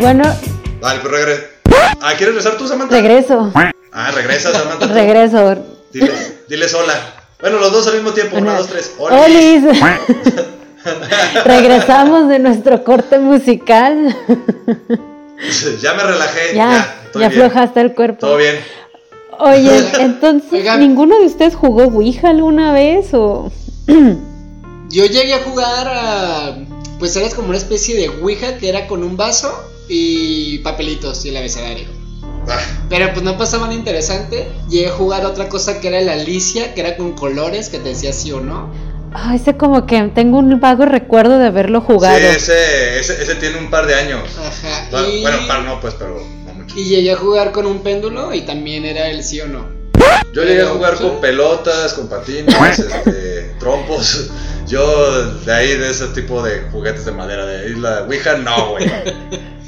Speaker 2: Bueno,
Speaker 1: Vale, pues regre. Ah, ¿quieres regresar tú, Samantha?
Speaker 2: regreso.
Speaker 1: Ah, regresa, Samantha. tú.
Speaker 2: Regreso.
Speaker 1: Diles, diles hola. Bueno, los dos al mismo tiempo. Una, dos, tres. Hola.
Speaker 2: Olis. Regresamos de nuestro corte musical.
Speaker 1: Ya me relajé. Ya,
Speaker 2: Ya, ya aflojaste el cuerpo.
Speaker 1: Todo bien.
Speaker 2: Oye, entonces,
Speaker 4: Oigan.
Speaker 2: ¿ninguno de ustedes jugó Ouija alguna vez o...?
Speaker 4: Yo llegué a jugar a. Pues era como una especie de Ouija que era con un vaso y papelitos y el abecedario.
Speaker 1: Ah,
Speaker 4: Pero pues no pasaba nada interesante. Llegué a jugar otra cosa que era la Alicia, que era con colores que te decía sí o no.
Speaker 2: Ay, ese como que tengo un vago recuerdo de haberlo jugado.
Speaker 1: Sí, ese, ese, ese tiene un par de años.
Speaker 4: Ajá.
Speaker 1: Bueno,
Speaker 4: y,
Speaker 1: bueno, par no, pues, pero no mucho.
Speaker 4: y llegué a jugar con un péndulo y también era el sí o no.
Speaker 1: Yo llegué a jugar con pelotas, con patines, este, trompos. Yo de ahí de ese tipo de juguetes de madera de isla Ouija, no, güey.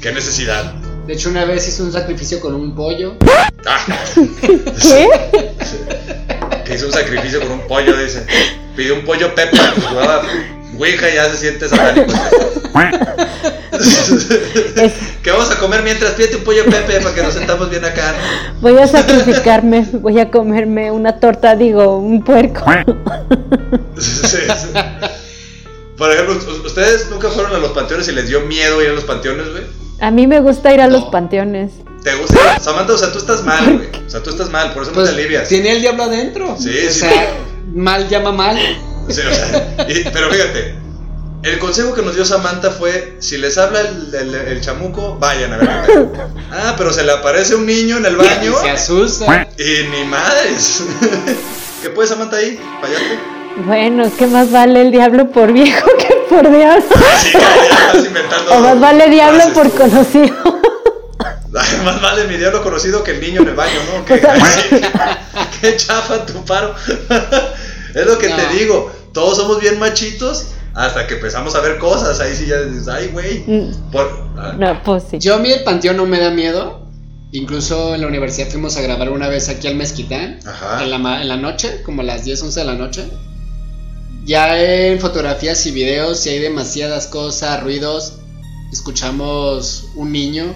Speaker 1: Qué necesidad.
Speaker 4: De hecho, una vez hice un sacrificio con un pollo.
Speaker 1: Ah,
Speaker 2: ¿Qué?
Speaker 1: que hizo un sacrificio con un pollo, dice. Pidió un pollo Pepe, pues, jugaba Ouija ya se siente satánico. ¿Qué vamos a comer mientras? Pídete un pollo Pepe para que nos sentamos bien acá. ¿no?
Speaker 2: Voy a sacrificarme, voy a comerme una torta, digo, un puerco.
Speaker 1: Sí, sí. Por ejemplo, ¿u- ¿ustedes nunca fueron a los panteones y les dio miedo ir a los panteones, güey?
Speaker 2: A mí me gusta ir a los
Speaker 4: No.
Speaker 2: panteones.
Speaker 1: ¿Te gusta? Samantha, o sea, tú estás mal, güey. O sea, tú estás mal, por eso no
Speaker 4: Pues
Speaker 1: te alivias.
Speaker 4: tiene el diablo adentro.
Speaker 1: Sí,
Speaker 4: o
Speaker 1: sí.
Speaker 4: sea, mal llama mal.
Speaker 1: Sí, o sea, y- pero fíjate, el consejo que nos dio Samantha fue, si les habla el, el- el chamuco, vayan a ver. Ah, pero se le aparece un niño en el baño
Speaker 4: Se asusta.
Speaker 1: y ni madres. ¿Qué puede Samantha ahí? ¿Fallarte?
Speaker 2: Bueno, es que más vale el diablo por viejo que por diablo.
Speaker 1: Sí, ya estás inventando.
Speaker 2: O más vale diablo
Speaker 1: frases
Speaker 2: por
Speaker 1: tú.
Speaker 2: conocido.
Speaker 1: Más vale mi diablo conocido que el niño en el baño, ¿no? Que, qué chafa tu paro. Es lo que
Speaker 4: No.
Speaker 1: te digo. Todos somos bien machitos hasta que empezamos a ver cosas. Ahí sí ya dices, ay, güey.
Speaker 2: Mm,
Speaker 1: Por- ah,
Speaker 2: No, pues sí.
Speaker 4: Yo a mí el panteón no me da miedo. Incluso en la universidad fuimos a grabar una vez aquí al Mezquitán.
Speaker 1: Ajá.
Speaker 4: En la, ma- en la noche, como a las 10, 11 de la noche. Ya en fotografías y videos, si hay demasiadas cosas, ruidos, escuchamos un niño,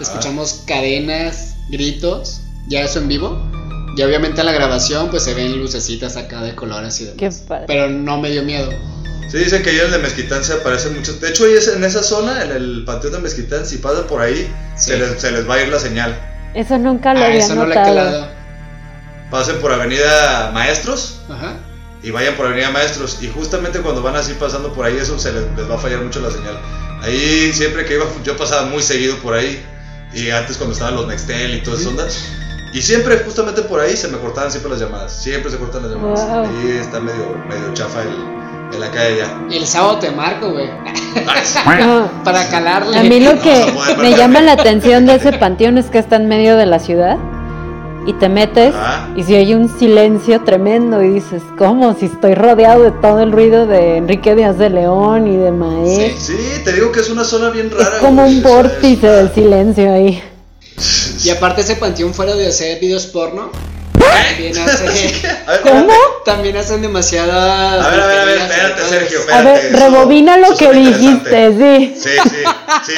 Speaker 4: escuchamos cadenas, gritos, ya eso en vivo. Y obviamente en la grabación pues se ven lucecitas acá de colores y demás.
Speaker 2: Qué padre.
Speaker 4: Pero no me dio miedo.
Speaker 1: Sí, dicen que ahí en el de Mezquitán se aparecen muchos. De hecho, ahí es en esa zona, en el panteón de Mezquitán, si pasan por ahí,
Speaker 4: Sí.
Speaker 1: se, les, se les va a ir la señal.
Speaker 2: Eso nunca lo
Speaker 4: Ah,
Speaker 2: había
Speaker 4: eso no le he
Speaker 2: notado.
Speaker 4: calado.
Speaker 1: Pasen por Avenida Maestros
Speaker 4: Ajá.
Speaker 1: y vayan por Avenida Maestros. Y justamente cuando van así pasando por ahí, eso se les, les va a fallar mucho la señal. Ahí siempre que iba, yo pasaba muy seguido por ahí. Y antes cuando estaban los Nextel y todas esas ondas. Y siempre, justamente por ahí, se me cortaban siempre las llamadas. Siempre se cortan las llamadas.
Speaker 2: Wow.
Speaker 1: Ahí está medio, medio chafa el, el acá y allá.
Speaker 4: El sábado te marco, güey.
Speaker 1: Sí.
Speaker 2: No,
Speaker 4: Para calarle.
Speaker 2: a mí lo
Speaker 1: No,
Speaker 2: que me llama la atención de ese panteón es que está en medio de la ciudad y te metes
Speaker 1: Ajá.
Speaker 2: y si hay un silencio tremendo y dices, ¿cómo? Si estoy rodeado de todo el ruido de Enrique Díaz de León y de Maé.
Speaker 1: Sí, te digo que es una zona bien
Speaker 2: Es
Speaker 1: rara.
Speaker 2: como
Speaker 1: güey,
Speaker 2: un
Speaker 1: o sea,
Speaker 2: vórtice
Speaker 1: es-
Speaker 2: del silencio ahí.
Speaker 4: Y aparte ese panteón fuera de hacer videos porno, también, hace,
Speaker 1: A ver,
Speaker 2: ¿Cómo?
Speaker 4: también hacen demasiadas...
Speaker 1: A ver, a ver, a ver, espérate, Sergio,
Speaker 4: eso.
Speaker 2: A
Speaker 1: espérate.
Speaker 2: ver,
Speaker 1: eso-
Speaker 2: rebobina lo que dijiste, sí.
Speaker 1: Sí, sí, sí.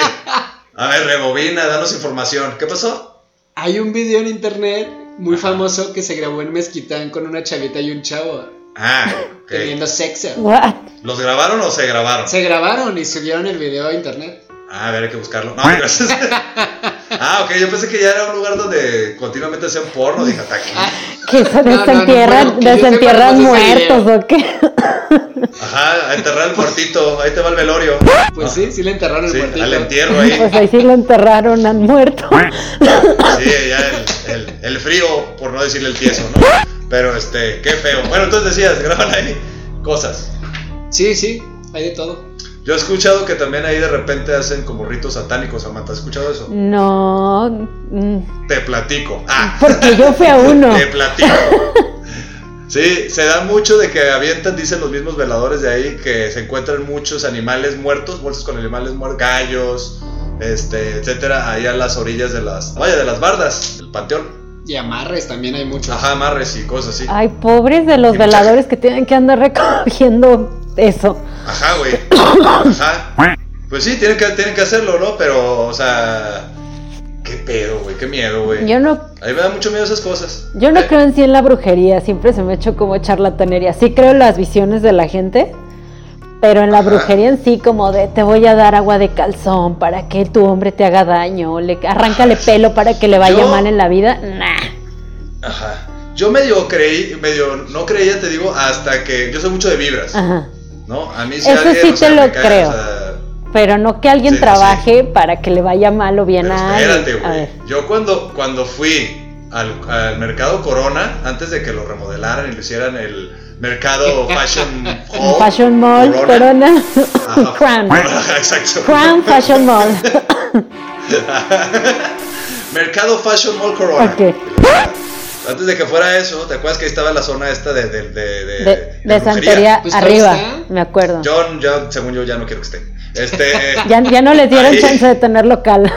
Speaker 1: A ver, rebobina, danos información. ¿Qué pasó?
Speaker 4: Hay un video en internet muy famoso que se grabó en Mezquitán con una chavita y un chavo
Speaker 1: Ah, ok.
Speaker 4: teniendo sexo.
Speaker 2: What?
Speaker 1: ¿Los grabaron o se grabaron?
Speaker 4: Se grabaron y subieron el video a internet.
Speaker 1: Ah, a ver, hay que buscarlo. No, gracias. Ah, ok, yo pensé que ya era un lugar donde continuamente hacían porno. Dije, hasta aquí.
Speaker 2: ¿Que se
Speaker 4: no, no,
Speaker 2: desentierran, desentierran muertos
Speaker 4: video.
Speaker 2: o qué?
Speaker 1: Ajá, a enterrar el muertito. Ahí te va el velorio.
Speaker 4: Pues sí, sí le enterraron
Speaker 1: Sí,
Speaker 4: el cuartito.
Speaker 1: al entierro ahí.
Speaker 2: Pues ahí sí lo enterraron, han muerto.
Speaker 1: Sí, ya el, el, el frío, por no decirle el tieso, ¿no? Pero este, qué feo. Bueno, entonces decías, graban ahí cosas.
Speaker 4: Sí, sí, hay de todo.
Speaker 1: Yo he escuchado que también ahí de repente hacen como ritos satánicos, Samantha. ¿Has escuchado eso?
Speaker 2: No, mm,
Speaker 1: Te platico. Ah,
Speaker 2: porque yo fui a uno.
Speaker 1: te platico. Sí, se da mucho de que avientan, dicen los mismos veladores de ahí, que se encuentran muchos animales muertos, bolsas con animales muertos, gallos, este, etcétera, ahí a las orillas de las, vaya, de las bardas, del panteón.
Speaker 4: Y amarres también hay muchos.
Speaker 1: Ajá, amarres y cosas así.
Speaker 2: Ay, pobres de los
Speaker 1: Y
Speaker 2: veladores que tienen que andar recogiendo eso.
Speaker 1: Ajá, güey. Ajá. Pues sí, tienen que, tienen que hacerlo, ¿no? Pero, o sea. Qué pedo, güey. Qué miedo, güey.
Speaker 2: Yo no,
Speaker 1: A mí me da mucho miedo esas cosas.
Speaker 2: yo no
Speaker 1: Eh,
Speaker 2: creo en sí en la brujería, siempre se me ha hecho como charlatanería. Sí creo en las visiones de la gente, pero en la
Speaker 1: Ajá.
Speaker 2: brujería en sí como de te voy a dar agua de calzón para que tu hombre te haga daño, le arráncale pelo para que le vaya
Speaker 1: Yo-
Speaker 2: mal en la vida. Nah.
Speaker 1: Ajá. Yo medio creí, medio no creía, te digo, hasta que. Yo soy mucho de vibras.
Speaker 2: Ajá.
Speaker 1: ¿No? A mí si
Speaker 2: Eso
Speaker 1: alguien,
Speaker 2: sí
Speaker 1: o sea,
Speaker 2: te lo
Speaker 1: cae,
Speaker 2: creo.
Speaker 1: o sea,
Speaker 2: Pero no que alguien
Speaker 1: Sí,
Speaker 2: trabaje para que le vaya mal o bien
Speaker 1: Pero
Speaker 2: a
Speaker 1: espérate,
Speaker 2: alguien.
Speaker 1: Güey. Yo cuando, cuando fui al, al mercado Corona, antes de que lo remodelaran y lo hicieran el mercado Fashion Hall.
Speaker 2: Fashion Mall, Corona,
Speaker 1: Ajá.
Speaker 2: Crown.
Speaker 1: Exacto.
Speaker 2: Crown Fashion Mall.
Speaker 1: Mercado Fashion Mall Corona.
Speaker 2: Ok.
Speaker 1: Antes de que fuera eso, ¿te acuerdas que ahí estaba la zona esta de, de, de, de,
Speaker 2: De,
Speaker 1: de
Speaker 2: de
Speaker 1: brujería?
Speaker 2: Santería
Speaker 4: Pues
Speaker 2: arriba, me acuerdo.
Speaker 1: Yo, yo, según yo, ya no quiero que esté. Este.
Speaker 2: Ya, ya no les dieron
Speaker 1: ahí-
Speaker 2: chance de tener local.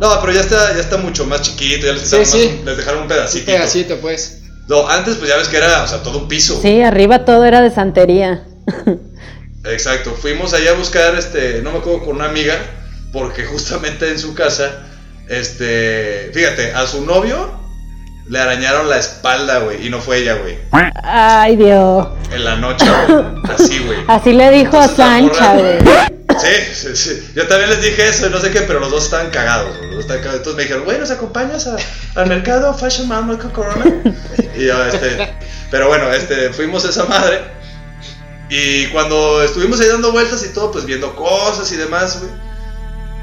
Speaker 1: No, pero ya está, ya está mucho más chiquito, ya les,
Speaker 4: Sí,
Speaker 1: más- les dejaron un
Speaker 4: Un
Speaker 1: pedacito.
Speaker 4: pedacito, pues.
Speaker 1: No, antes pues ya ves que era, o sea, todo un piso.
Speaker 2: sí, arriba todo era de santería.
Speaker 1: Exacto, fuimos allá a buscar, este, no me acuerdo con una amiga, porque justamente en su casa, este, fíjate, a su novio le arañaron la espalda, güey, y no fue ella, güey,
Speaker 2: Ay, Dios.
Speaker 1: en la noche, güey, así, güey.
Speaker 2: Así le dijo a
Speaker 1: Entonces, la
Speaker 2: Sancha, güey.
Speaker 1: Sí, sí, sí, yo también les dije eso, y no sé qué, pero los dos estaban cagados, güey, entonces me dijeron, güey, ¿nos acompañas a- al mercado Fashion Mall Marco Corona? Y yo, este, pero bueno, este, fuimos a esa madre, y cuando estuvimos ahí dando vueltas y todo, pues viendo cosas y demás, güey.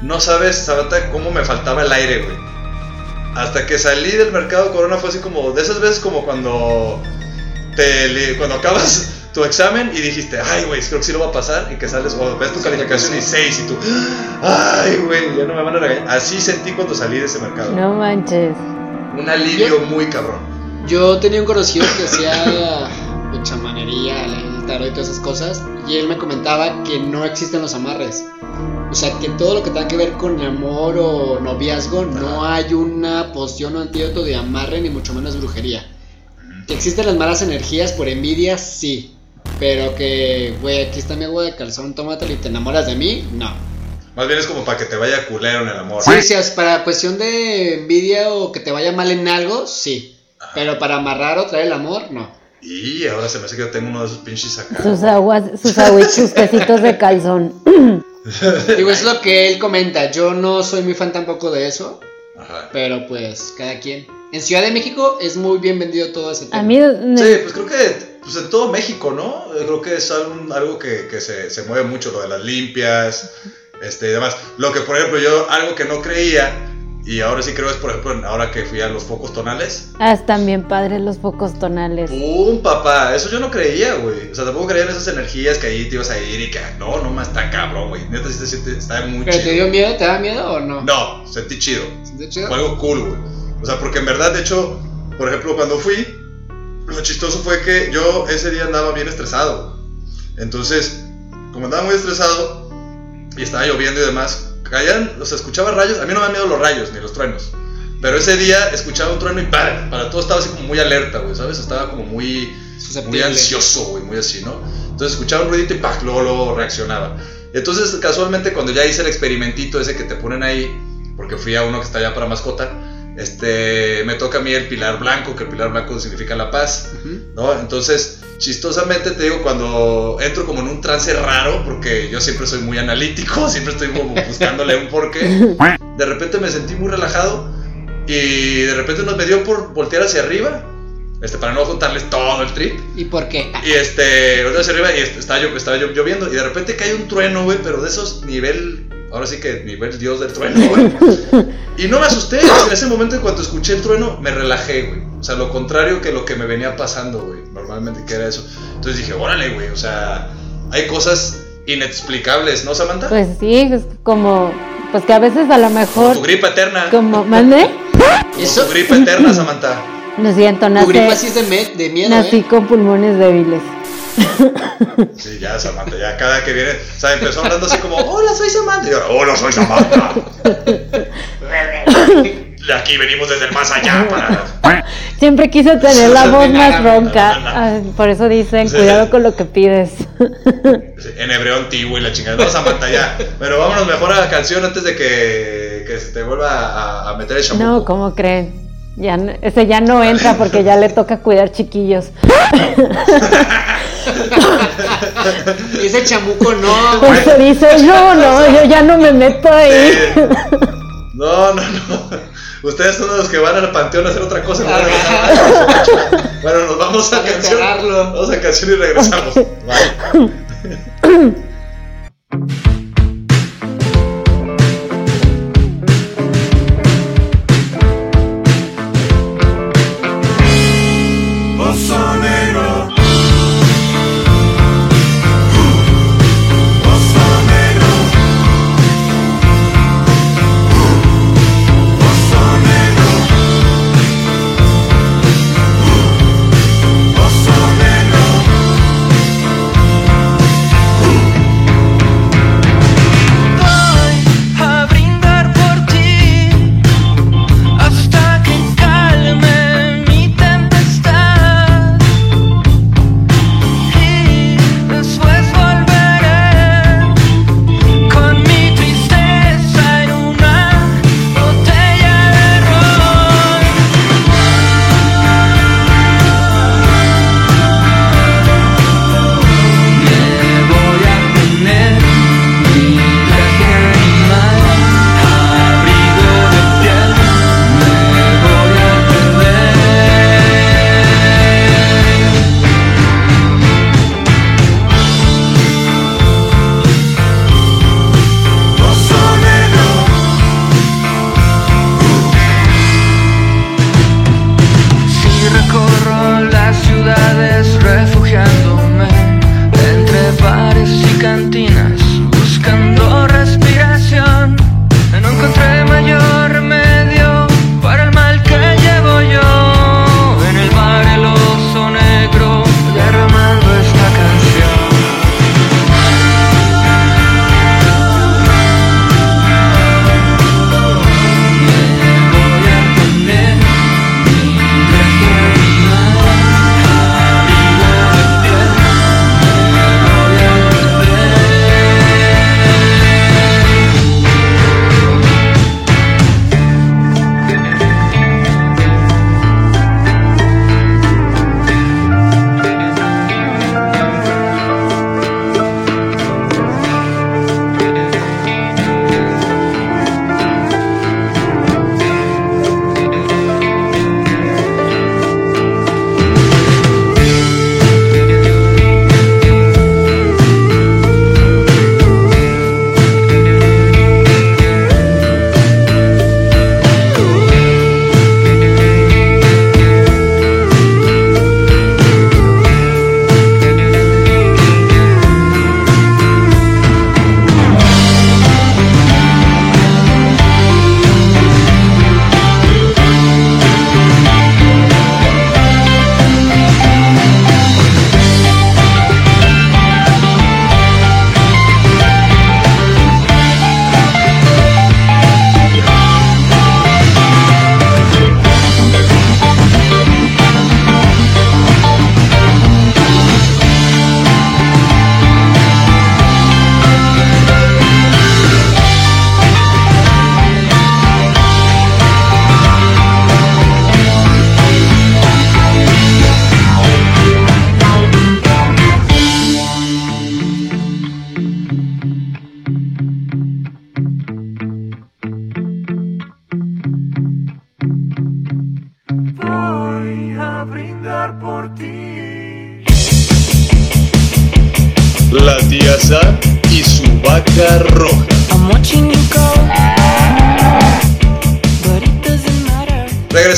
Speaker 1: No sabes, Samantha, cómo me faltaba el aire, güey. Hasta que salí del mercado Corona fue así como, de esas veces como cuando te cuando acabas tu examen y dijiste, ay, güey, creo que sí lo va a pasar, y que sales, o ves tu calificación y 6 y tú, ay, güey, ya no me van a regañar. Así sentí cuando salí de ese mercado.
Speaker 2: No manches.
Speaker 1: Un alivio muy cabrón.
Speaker 4: Yo tenía un conocido que hacía chamanería, el tarot y todas esas cosas, y él me comentaba que no existen los amarres. O sea, que todo lo que tenga que ver con amor o noviazgo, no hay una poción o antídoto de amarre, ni mucho menos brujería. Que existen las malas energías por envidia, sí. Pero que, güey, aquí está mi agua de calzón, tómatela y te enamoras de mí, no.
Speaker 1: Más bien es como para que te vaya culero en el amor.
Speaker 4: Sí, sí, es para cuestión de envidia o que te vaya mal en algo, sí. Pero para amarrar o traer el amor, no.
Speaker 1: Y ahora se me hace que yo tengo uno de esos pinches acá.
Speaker 2: Sus aguas, sus aguas, sus tecitos de calzón.
Speaker 4: Digo, es lo que él comenta. Yo no soy muy fan tampoco de eso,
Speaker 1: Ajá.
Speaker 4: pero pues cada quien. En Ciudad de México es muy bien vendido todo ese tema.
Speaker 2: A mí,
Speaker 1: Sí, pues creo que pues en todo México, ¿no? Eh, Creo que es algo, algo que, que se, se mueve mucho, lo de las limpias, este y demás. Lo que, por ejemplo, yo algo que no creía, y ahora sí creo es, por ejemplo, ahora que fui a los focos tonales.
Speaker 2: ah, están bien padres los focos tonales.
Speaker 1: ¡Pum, papá! Eso yo no creía, güey. O sea, tampoco creía en esas energías que ahí te ibas a ir y que, no, no más está cabrón, güey. Neta, sí te sientes, está muy
Speaker 4: ¿Pero
Speaker 1: chido.
Speaker 4: te dio miedo? ¿Te da miedo o no?
Speaker 1: No, sentí chido.
Speaker 4: ¿Sientes chido?
Speaker 1: Fue algo cool, güey. O sea, porque en verdad, de hecho, por ejemplo, cuando fui, lo chistoso fue que yo ese día andaba bien estresado. Entonces, como andaba muy estresado y estaba lloviendo y demás, caían, o sea, escuchaba rayos. A mí no me dan miedo los rayos ni los truenos. Pero ese día escuchaba un trueno y para, para todo estaba así como muy alerta, güey, ¿sabes? Estaba como muy, muy ansioso, güey, muy así, ¿no? Entonces escuchaba un ruidito y ¡pac! Luego, luego reaccionaba. Entonces, casualmente, cuando ya hice el experimentito ese que te ponen ahí, porque fui a uno que está allá para mascota, este, me toca a mí el pilar blanco, que el pilar blanco significa la paz,
Speaker 4: Ujú.
Speaker 1: ¿no? Entonces, chistosamente te digo, cuando entro como en un trance raro, porque yo siempre soy muy analítico, siempre estoy como buscándole un porqué, de repente me sentí muy relajado y de repente nos me dio por voltear hacia arriba, este, para no contarles todo el trip.
Speaker 4: ¿Y por qué?
Speaker 1: Y este, volteo hacia arriba y est- estaba, llo- estaba llo- lloviendo. Y de repente cae un trueno, güey, pero de esos nivel. Ahora sí que nivel dios del trueno, güey. Y no me asusté. En ese momento, en cuanto escuché el trueno, me relajé, güey. O sea, lo contrario que lo que me venía pasando, güey. Normalmente que era eso. Entonces dije, órale, güey. O sea, hay cosas inexplicables, ¿no, Samantha?
Speaker 2: Pues sí, es como, pues que a veces a lo
Speaker 1: Como
Speaker 2: mejor,
Speaker 1: tu gripa eterna.
Speaker 2: como, ¿mande?
Speaker 1: Como
Speaker 4: Eso-
Speaker 1: tu gripa eterna, Samantha.
Speaker 2: Lo siento,
Speaker 4: Tu gripa
Speaker 2: nací,
Speaker 4: sí es de, me- de miedo,
Speaker 2: nací
Speaker 4: ¿eh?
Speaker 2: con pulmones débiles.
Speaker 1: Sí, ya, Samantha, ya cada que viene, o sea, empezó hablando así como, hola, soy Samantha. Y ahora, hola, soy Samantha.
Speaker 3: aquí venimos desde el más allá para...
Speaker 2: Siempre quise tener la voz más ronca. Por eso dicen, cuidado con lo que pides.
Speaker 3: En hebreo antiguo y la chingada. No, Samantha, ya. Pero vámonos mejor a la canción antes de que, que se te vuelva a, a meter el chamuco.
Speaker 2: No, ¿cómo creen? Ya, no- ese ya no entra porque ya le toca cuidar chiquillos.
Speaker 4: Ese chamuco no.
Speaker 2: Por eso dice, no, no, yo ya no me meto ahí.
Speaker 3: Eh, No, no, no. Ustedes son los que van al panteón a hacer otra cosa. no a. Bueno, nos vamos a
Speaker 4: que
Speaker 3: canción. Vamos a canción y regresamos. Bye.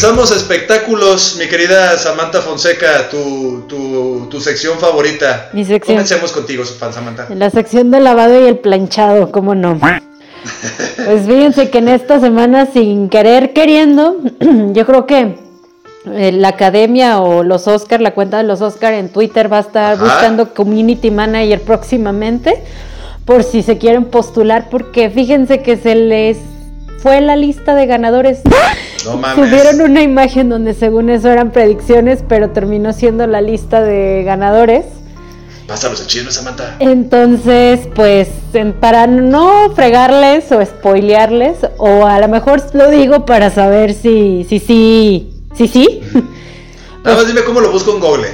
Speaker 3: Regresamos a espectáculos, mi querida Samantha Fonseca, tu, tu, tu sección favorita.
Speaker 2: Mi sección.
Speaker 3: Comencemos contigo, Samantha.
Speaker 2: La sección de lavado y el planchado, ¿cómo no? Pues fíjense que en esta semana, sin querer queriendo, yo creo que eh, la academia o los Oscar, la cuenta de los Oscar en Twitter va a estar
Speaker 3: Ajá.
Speaker 2: buscando community manager próximamente por si se quieren postular, porque fíjense que se les fue la lista de ganadores.
Speaker 1: No mames.
Speaker 2: Subieron una imagen donde según eso eran predicciones, pero terminó siendo la lista de ganadores.
Speaker 1: Pásalos chisme, Samantha.
Speaker 2: Entonces, pues, en- para no fregarles o spoilearles, o a lo mejor lo digo para saber si, si, sí, si, sí.
Speaker 1: Nada más dime cómo lo busco en Google.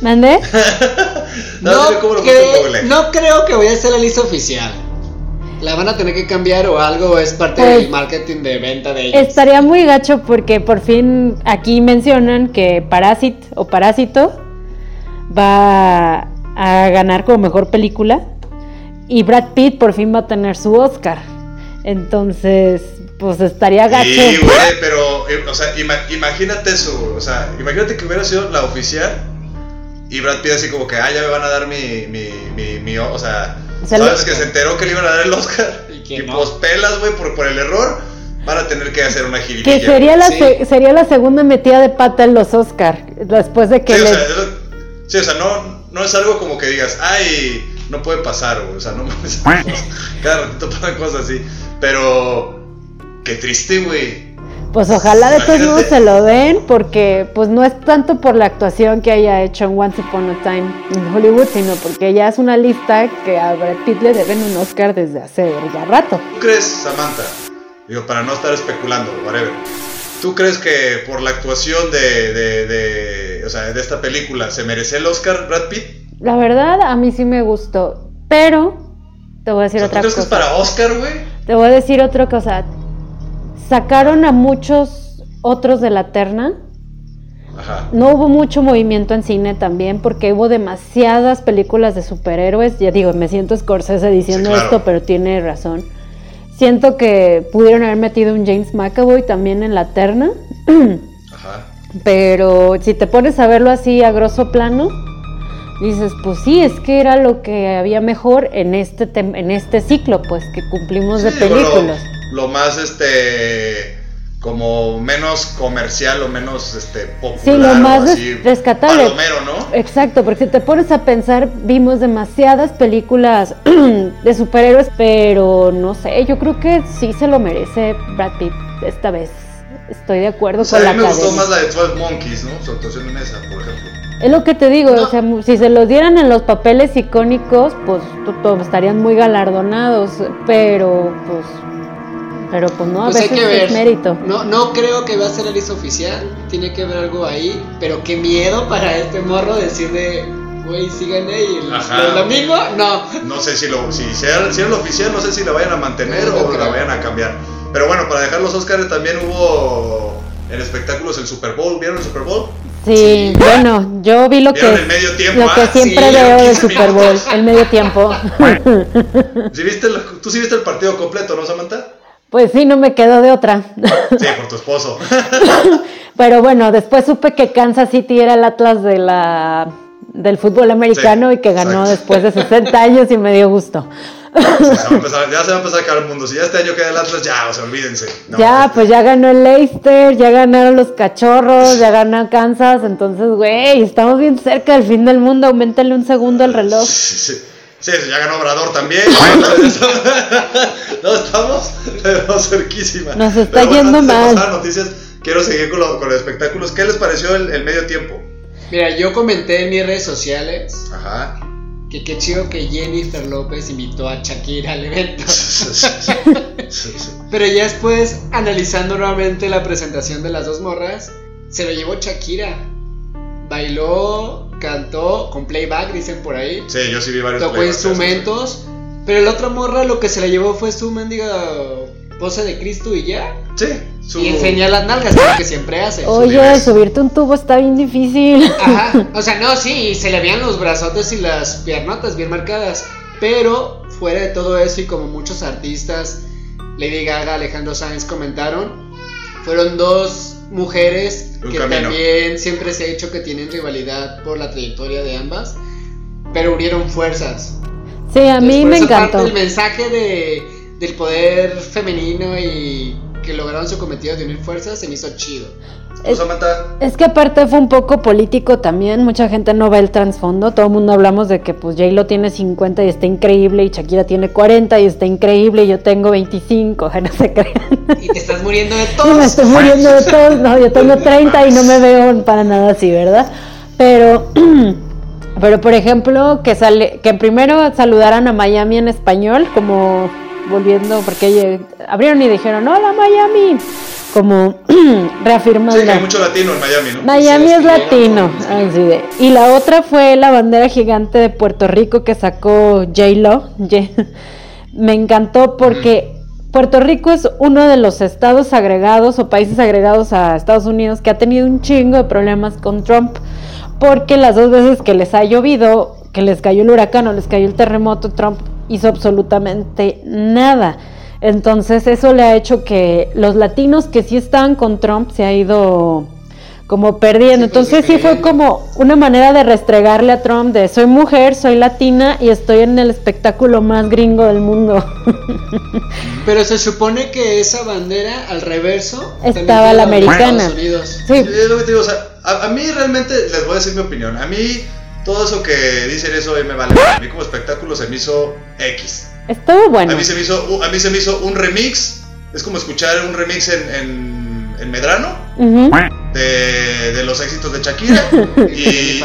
Speaker 2: ¿Mandé?
Speaker 1: Nada más dime cómo lo busco en Google.
Speaker 4: no creo que vaya a ser la lista oficial. La van a tener que cambiar o algo es parte
Speaker 2: Pues,
Speaker 4: del marketing de venta de ellos.
Speaker 2: Estaría muy gacho porque por fin aquí mencionan que Parásit o Parásito va a ganar como mejor película y Brad Pitt por fin va a tener su Oscar. Entonces, pues estaría gacho.
Speaker 1: Sí, güey, pero, eh, o sea, ima- imagínate su, o sea, imagínate que hubiera sido la oficial y Brad Pitt así como que, ah, ya me van a dar mi, mi, mi, mi- O sea, sabes que se enteró que le iban a dar el Oscar
Speaker 4: Y
Speaker 1: y,
Speaker 4: que no.
Speaker 1: pues pelas, güey, por, por el error, van a tener que hacer una jiribilla.
Speaker 2: Que sería la,
Speaker 4: Sí.
Speaker 2: se- sería la segunda metida de pata en los Oscar, después de que
Speaker 1: Sí, o
Speaker 2: le-
Speaker 1: sea, es lo- sí, o sea, no, no es algo como que digas, ay, no puede pasar, güey, o sea, no mames, cada ratito pasan cosas así, pero, qué triste, güey.
Speaker 2: Pues ojalá de todos modos se lo den, porque pues no es tanto por la actuación que haya hecho en Once Upon a Time en Hollywood, sino porque ya es una lista que a Brad Pitt le deben un Oscar desde hace ya rato.
Speaker 1: ¿Tú crees, Samantha? Digo, para no estar especulando, whatever. ¿Tú crees que por la actuación de, de, de, o sea, de esta película se merece el Oscar Brad Pitt?
Speaker 2: La verdad, a mí sí me gustó, pero te voy a
Speaker 1: O
Speaker 2: decir
Speaker 1: sea, ¿Tú
Speaker 2: otra
Speaker 1: crees que
Speaker 2: cosa.
Speaker 1: es para Oscar, güey?
Speaker 2: Te voy a decir otra cosa. Sacaron a muchos otros de la terna.
Speaker 1: Ajá.
Speaker 2: No hubo mucho movimiento en cine también porque hubo demasiadas películas de superhéroes. Ya digo, me siento Scorsese diciendo
Speaker 1: Sí, claro.
Speaker 2: esto, pero tiene razón. Siento que pudieron haber metido un James McAvoy también en la terna.
Speaker 1: Ajá.
Speaker 2: Pero si te pones a verlo así a grosso plano, dices, pues sí, es que era lo que había mejor en este, tem- en este ciclo, pues que cumplimos de
Speaker 1: Sí,
Speaker 2: películas.
Speaker 1: Lo más, este, como menos comercial o menos, este, popular.
Speaker 2: Sí, lo
Speaker 1: o
Speaker 2: más
Speaker 1: así,
Speaker 2: rescatable.
Speaker 1: Palomero, ¿no?
Speaker 2: Exacto, porque si te pones a pensar, vimos demasiadas películas de superhéroes, pero no sé, yo creo que sí se lo merece Brad Pitt esta vez. Estoy de acuerdo
Speaker 1: O sea,
Speaker 2: con
Speaker 1: a
Speaker 2: la
Speaker 1: mí me gustó más la de 12 Monkeys, ¿no? Su actuación en esa, por ejemplo.
Speaker 2: Es lo que te digo,
Speaker 4: No.
Speaker 2: o sea, si se los dieran en los papeles icónicos, pues estarían muy galardonados, pero pues pero pues no, a
Speaker 4: Pues hay
Speaker 2: veces
Speaker 4: que ver.
Speaker 2: es mérito.
Speaker 4: No, no creo que va a ser la lista oficial. Tiene que haber algo ahí. Pero qué miedo para este morro decirle, güey, sí gané y el, el domingo, no.
Speaker 1: No sé si lo, si sea, si era lo oficial, no sé si la vayan a mantener
Speaker 4: No, no
Speaker 1: o la
Speaker 4: creo.
Speaker 1: vayan a cambiar. Pero bueno, para dejar los Oscars también hubo en espectáculos el Super Bowl. ¿Vieron el Super Bowl?
Speaker 2: Sí, bueno, yo vi lo que
Speaker 1: ¿Vieron el medio tiempo?
Speaker 2: lo que
Speaker 1: Ah,
Speaker 2: siempre
Speaker 1: sí,
Speaker 2: veo del
Speaker 1: 15
Speaker 2: Super Bowl,
Speaker 1: minutos.
Speaker 2: el medio tiempo.
Speaker 1: ¿Sí viste el- tú sí viste el partido completo, ¿no, Samantha?
Speaker 2: Pues sí, no me quedó de otra.
Speaker 1: Sí, por tu esposo.
Speaker 2: Pero bueno, después supe que Kansas City era el Atlas de la del fútbol americano
Speaker 1: Sí,
Speaker 2: y que ganó
Speaker 1: exacto.
Speaker 2: después de 60 años y me dio gusto.
Speaker 1: Sí, se va a empezar- ya se va a empezar a acabar el mundo. Si ya este año queda el Atlas, ya, o sea, olvídense. No,
Speaker 2: ya,
Speaker 1: este,
Speaker 2: pues ya ganó el Leicester, ya ganaron los cachorros, ya ganó Kansas, entonces, güey, estamos bien cerca del fin del mundo, aumentale un segundo al reloj.
Speaker 1: Sí, sí, sí, ya ganó Obrador también. no estamos, pero cerquísima.
Speaker 2: Nos está
Speaker 1: Pero bueno,
Speaker 2: yendo
Speaker 1: antes de
Speaker 2: mal.
Speaker 1: noticias, quiero seguir con, lo- con los espectáculos. ¿Qué les pareció el, el medio tiempo?
Speaker 4: Mira, yo comenté en mis redes sociales
Speaker 1: Ajá.
Speaker 4: que qué chido que Jennifer López invitó a Shakira al evento. Pero ya después, analizando nuevamente la presentación de las dos morras, se lo llevó Shakira. Bailó, cantó, con playback, dicen por ahí.
Speaker 1: Sí, yo sí vi varios
Speaker 4: Tocó instrumentos. Pero la otra morra lo que se la llevó fue su mendiga pose de Cristo y ya.
Speaker 1: Sí, su-
Speaker 4: Y enseñar las nalgas, lo que siempre hace.
Speaker 2: Oye,
Speaker 1: bebés.
Speaker 2: subirte un tubo está bien difícil.
Speaker 4: Ajá. O sea, no, sí, se le veían los brazotes y las piernotas bien marcadas. Pero fuera de todo eso, y como muchos artistas, Lady Gaga, Alejandro Sáenz comentaron, fueron dos mujeres
Speaker 1: Un
Speaker 4: que
Speaker 1: camino.
Speaker 4: también siempre se ha dicho que tienen rivalidad por la trayectoria de ambas, pero unieron fuerzas.
Speaker 2: Sí, a mí
Speaker 4: Entonces, por
Speaker 2: me encantó.
Speaker 4: parte, el mensaje de, del poder femenino y que lograron su cometido de unir fuerzas se me hizo chido.
Speaker 1: ¿Tú,
Speaker 2: Es- que aparte fue un poco político también, mucha gente no ve el trasfondo, todo el mundo hablamos de que pues J-Lo tiene 50 y está increíble y Shakira tiene 40 y está increíble y yo tengo 25, no se crean.
Speaker 4: Y te estás muriendo de
Speaker 2: Y me
Speaker 4: todos.
Speaker 2: estoy muriendo de todos, no, yo tengo 30 y no me veo para nada así, ¿verdad? Pero, pero por ejemplo, que sale, que primero saludaran a Miami en español, como volviendo, porque abrieron y dijeron, hola Miami, como reafirmando.
Speaker 1: Sí, que hay mucho latino en Miami, ¿no?
Speaker 2: Miami es latino.
Speaker 4: sí.
Speaker 2: así de. Y la otra fue la bandera gigante de Puerto Rico que sacó J-Lo. Me encantó porque Puerto Rico es uno de los estados agregados o países agregados a Estados Unidos que ha tenido un chingo de problemas con Trump. Porque las dos veces que les ha llovido, que les cayó el huracán o les cayó el terremoto, Trump hizo absolutamente nada. Entonces eso le ha hecho que los latinos que sí estaban con Trump se ha ido como perdiendo.
Speaker 4: Sí,
Speaker 2: Entonces sí fue como una manera de restregarle a Trump de soy mujer, soy latina y estoy en el espectáculo más gringo del mundo.
Speaker 4: Pero se supone que esa bandera al reverso
Speaker 2: Estaba la americana.
Speaker 4: Estados Unidos.
Speaker 2: sí,
Speaker 1: Sí, es lo que te digo, o sea, a, a mí realmente les voy a decir mi opinión. A mí todo eso que dicen eso hoy me vale. A mí como espectáculo se me hizo X.
Speaker 2: estuvo bueno.
Speaker 1: A mí se me hizo, a mí se me hizo un remix. Es como escuchar un remix en, en, en Medrano de, de los éxitos de Shakira y, y,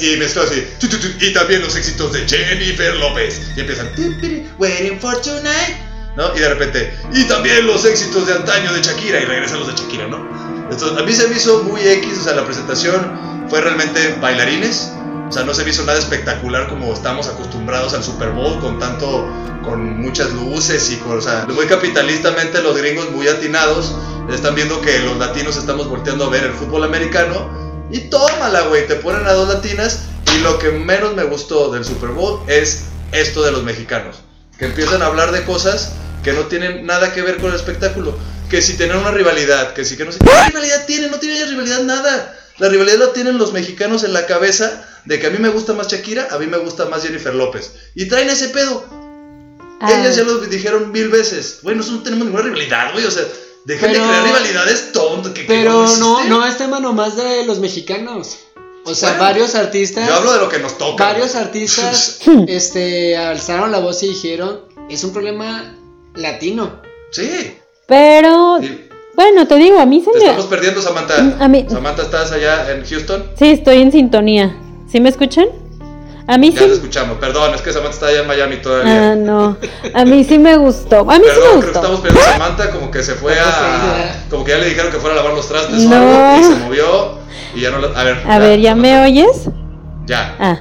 Speaker 1: y así. tu, tu, tu, y también los éxitos de Jennifer López. Y empiezan. Waiting for tonight. ¿No? Y de repente. Y también los éxitos de antaño de Shakira. Y regresan los de Shakira, ¿no? Entonces, a mí se me hizo muy X. O sea, la presentación fue realmente bailarines. O sea, no se me hizo nada espectacular como estamos acostumbrados al Super Bowl con tanto, con muchas luces y con, o sea, muy capitalistamente los gringos muy atinados están viendo que los latinos estamos volteando a ver el fútbol americano y tómala, güey, te ponen a dos latinas y lo que menos me gustó del Super Bowl es esto de los mexicanos, que empiezan a hablar de cosas que no tienen nada que ver con el espectáculo, que si tienen una rivalidad, que si que no sé, ¿qué rivalidad tienen? No tienen rivalidad nada. La rivalidad la tienen los mexicanos en la cabeza de que a mí me gusta más Shakira, a mí me gusta más Jennifer López. Y traen ese pedo.
Speaker 2: Ah,
Speaker 1: Ellas ya lo dijeron mil veces. Güey, nosotros no tenemos ninguna rivalidad, güey. O sea, dejen
Speaker 4: Pero-
Speaker 1: de crear rivalidades tonto. Que, que
Speaker 4: Pero no,
Speaker 1: existen.
Speaker 4: no es tema nomás de los mexicanos. O sea,
Speaker 1: Bueno,
Speaker 4: varios artistas.
Speaker 1: Yo hablo de lo que nos toca.
Speaker 4: Varios
Speaker 1: güey.
Speaker 4: artistas este, alzaron la voz y dijeron: Es un problema latino.
Speaker 1: sí.
Speaker 2: Pero,
Speaker 1: Y
Speaker 2: bueno, te digo, a mí se
Speaker 1: te
Speaker 2: me...
Speaker 1: estamos perdiendo, Samantha.
Speaker 2: A mí-
Speaker 1: Samantha, ¿estás allá en Houston?
Speaker 2: Sí, estoy en sintonía. ¿Sí me escuchan? A mí
Speaker 1: Ya
Speaker 2: sí...
Speaker 1: te escuchamos. Perdón, es que Samantha está allá en Miami
Speaker 2: Ah,
Speaker 1: todavía.
Speaker 2: no. A mí sí me gustó. A mí sí
Speaker 1: Perdón,
Speaker 2: me
Speaker 1: creo que
Speaker 2: gustó.
Speaker 1: estamos perdiendo a Samantha, como que se fue a. Como que ya le dijeron que fuera a lavar los trastes o
Speaker 2: No.
Speaker 1: algo y se movió y ya no la. A ver.
Speaker 2: A ver, ¿ya me oyes?
Speaker 1: Ya.
Speaker 2: Ah,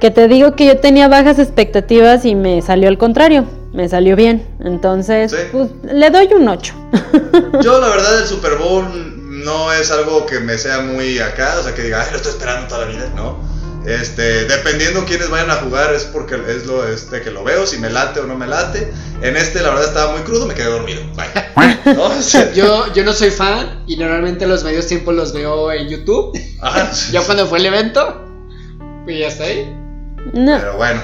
Speaker 2: que te digo que yo tenía bajas expectativas y me salió al contrario. Me salió bien. Entonces,
Speaker 1: Sí.
Speaker 2: pues le doy un 8.
Speaker 1: Yo, la verdad, el Super Bowl no es algo que me sea muy acá, o sea, que diga, ay, lo estoy esperando toda la vida, ¿no? Este, dependiendo quiénes vayan a jugar, es porque es lo este, que lo veo, si me late o no me late. En este, la verdad, estaba muy crudo, me quedé dormido.
Speaker 4: Yo, yo no soy fan y normalmente los medios tiempos los veo en YouTube.
Speaker 1: ajá.
Speaker 4: Ya cuando fue el evento, pues ya está ahí.
Speaker 2: No,
Speaker 1: Pero bueno.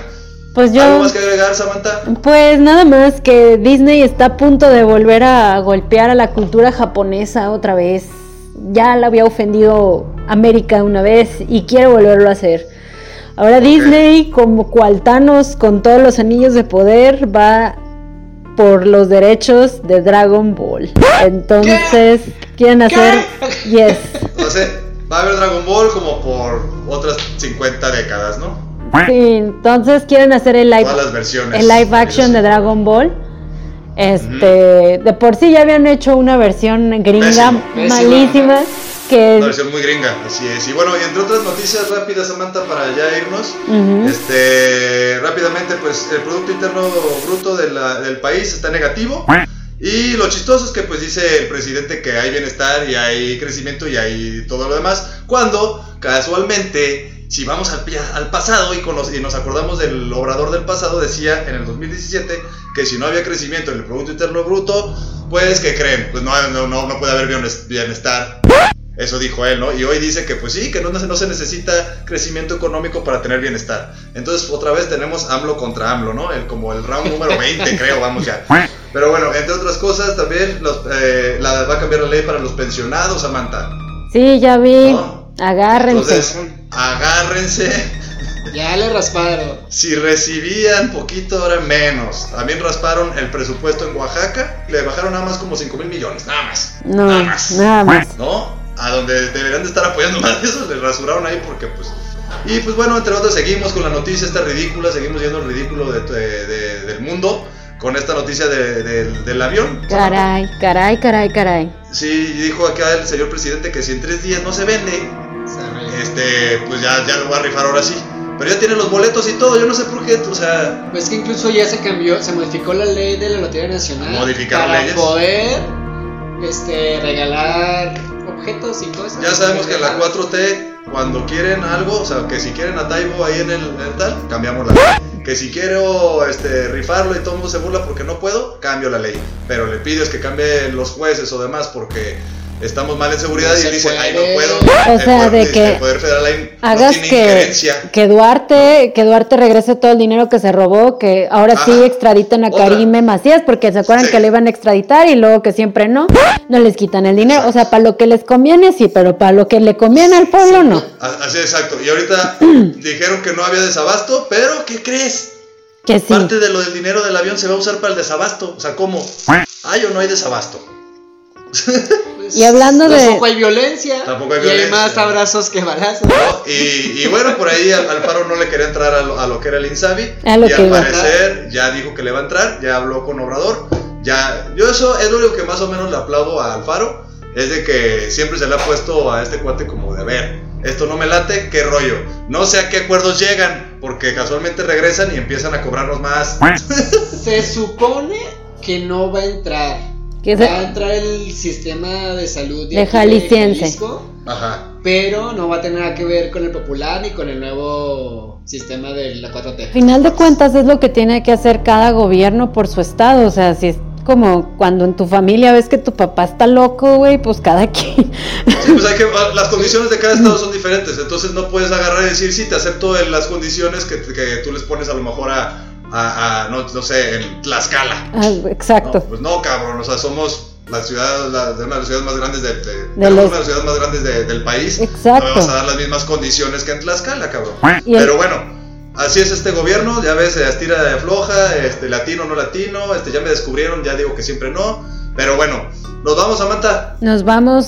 Speaker 2: pues
Speaker 1: ¿Algo
Speaker 2: yo...
Speaker 1: más que agregar, Samantha?
Speaker 2: Pues nada más que Disney está a punto de volver a golpear a la cultura japonesa otra vez. Ya la había ofendido América una vez y quiere volverlo a hacer. Ahora Disney, como cual Thanos con todos los anillos de poder, va por los derechos de Dragon Ball. Entonces, quieren hacer... Yes.
Speaker 1: No sé, va a haber Dragon Ball como por otras 50 décadas, ¿no?
Speaker 2: Sí, entonces quieren hacer el live,
Speaker 1: Todas las versiones.
Speaker 2: el live action de Dragon Ball. Este, de por sí ya habían hecho una versión gringa
Speaker 1: Pésimo,
Speaker 2: malísima que
Speaker 1: Una versión muy gringa, así es. Y bueno, y entre otras noticias rápidas, Samantha, para ya irnos. Este, rápidamente, pues el Producto Interno Bruto de la- del país está negativo. Y lo chistoso es que pues dice el presidente que hay bienestar y hay crecimiento y hay todo lo demás. Cuando casualmente, si vamos al, pasado y, cono- y nos acordamos del obrador del pasado, decía en el 2017 que si no había crecimiento en el Producto Interno Bruto, pues ¿qué creen? Pues no, no, no, no puede haber bienes- bienestar. Eso dijo él, ¿no? Y hoy dice que pues sí, que no, no se necesita crecimiento económico para tener bienestar. Entonces otra vez tenemos AMLO contra AMLO, ¿no? El, como el round número 20, creo, vamos ya. Pero bueno, entre otras cosas también los, eh, la, va a cambiar la ley para los pensionados, Samantha.
Speaker 2: Sí, ya vi.
Speaker 1: ¿no?
Speaker 2: Agárrense.
Speaker 1: Entonces, agárrense.
Speaker 4: Ya le rasparon.
Speaker 1: Si recibían poquito, ahora menos. También rasparon el presupuesto en Oaxaca. Le bajaron nada más como 5 mil millones. Nada más.
Speaker 2: no,
Speaker 1: Nada más.
Speaker 2: nada más.
Speaker 1: ¿no? A donde deberían de estar apoyando más eso, le rasuraron ahí porque pues... Y pues bueno, entre otros seguimos con la noticia esta ridícula, seguimos yendo el ridículo de, de- de- del mundo con esta noticia de- del- del avión.
Speaker 2: Caray, caray, caray, caray.
Speaker 1: Sí, dijo acá el señor presidente que si en tres días no se vende, este, pues ya, ya lo va a rifar ahora sí. Pero ya tiene los boletos y todo, yo no sé por qué, o sea,
Speaker 4: Pues que incluso ya se cambió, se modificó la ley de la Lotería Nacional
Speaker 1: Modificaron
Speaker 4: para
Speaker 1: leyes.
Speaker 4: poder este, regalar objetos y cosas.
Speaker 1: ya sabemos que en la 4T, cuando quieren algo, o sea, que si quieren a Taibo ahí en el, en el tal, cambiamos la ley. Que si quiero este, rifarlo y todo el mundo se burla porque no puedo, cambio la ley. Pero le pides que cambie los jueces o demás porque estamos mal en seguridad
Speaker 4: No
Speaker 1: y
Speaker 4: se
Speaker 1: él dice, ay, no puedo.
Speaker 2: O
Speaker 1: El
Speaker 2: sea,
Speaker 1: poder-
Speaker 2: de que
Speaker 1: el Poder Federal ahí no
Speaker 2: Hagas que,
Speaker 1: injerencia.
Speaker 2: que Duarte, que Duarte regrese todo el dinero que se robó, que ahora sí extraditen a
Speaker 1: Otra.
Speaker 2: Karime Macías, porque se acuerdan
Speaker 1: Sí.
Speaker 2: que le iban a extraditar y luego que siempre no, no les quitan el dinero. O sea, para lo que les conviene sí, pero para lo que le conviene al pueblo no.
Speaker 1: Así exacto. Y ahorita dijeron que no había desabasto, pero ¿qué crees?
Speaker 2: Que sí.
Speaker 1: Parte de lo del dinero del avión se va a usar para el desabasto. O sea, ¿cómo? ¿Hay o no hay desabasto?
Speaker 4: Pues,
Speaker 2: Y hablando de-
Speaker 4: Tampoco hay violencia.
Speaker 1: Tampoco hay
Speaker 4: Y hay
Speaker 1: violencia.
Speaker 4: más abrazos que balazos.
Speaker 1: Y, y bueno, por ahí Al- Alfaro no le quería entrar a lo, a lo que era el Insabi.
Speaker 2: A lo
Speaker 1: y
Speaker 2: que
Speaker 1: al parecer ya dijo que le va a entrar, ya habló con Obrador. Ya, yo eso es lo único que más o menos le aplaudo a Alfaro. Es de que siempre se le ha puesto a este cuate como de ver. Esto no me late, qué rollo. No sé a qué acuerdos llegan, porque casualmente regresan y empiezan a cobrarnos más.
Speaker 4: Se supone que no va a entrar.
Speaker 2: Que
Speaker 4: Va a entrar el sistema de salud
Speaker 2: De
Speaker 4: aquí
Speaker 2: Jalisciense.
Speaker 4: Jalisco,
Speaker 1: Ajá.
Speaker 4: pero no va a tener nada que ver con el popular ni con el nuevo sistema de la 4T.
Speaker 2: Final de cuentas es lo que tiene que hacer cada gobierno por su estado, o sea, si es como cuando en tu familia ves que tu papá está loco, güey, pues cada quien.
Speaker 1: Sí, pues hay que, las condiciones de cada estado son diferentes, entonces no puedes agarrar y decir, sí, te acepto en las condiciones que, que tú les pones a lo mejor a, a- a, no, no sé, en Tlaxcala.
Speaker 2: Ah, exacto.
Speaker 1: No, pues no, cabrón, o sea, somos la ciudad, la, de una de las ciudades más grandes de, de-
Speaker 2: De
Speaker 1: tenemos
Speaker 2: los-
Speaker 1: una de las ciudades más grandes de- del país.
Speaker 2: Exacto.
Speaker 1: No me vas a dar las mismas condiciones que en Tlaxcala, cabrón.
Speaker 2: Y el-
Speaker 1: Pero bueno, así es este gobierno, ya ves, se estira de floja, este, latino, no latino, este, ya me descubrieron, ya digo que siempre no. Pero bueno, nos vamos, Samantha.
Speaker 2: Nos vamos.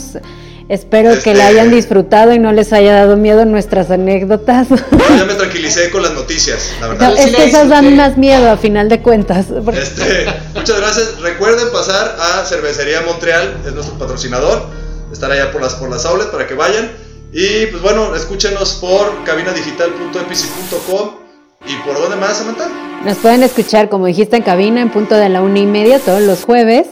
Speaker 2: Espero que
Speaker 1: Este-
Speaker 2: la hayan disfrutado y no les haya dado miedo nuestras anécdotas.
Speaker 1: Ya me tranquilicé con las noticias, la
Speaker 2: No,
Speaker 1: verdad.
Speaker 4: Sí
Speaker 2: es que esas dan más miedo a final de cuentas.
Speaker 1: Este, muchas gracias. Recuerden pasar a Cervecería Montreal, es nuestro patrocinador. Estar allá por las, por las outlets para que vayan. Y pues bueno, escúchenos por cabinadigital.epici.com. ¿Y por dónde más, Samantha?
Speaker 2: Nos pueden escuchar, como dijiste, en cabina en punto de la una y media todos los jueves.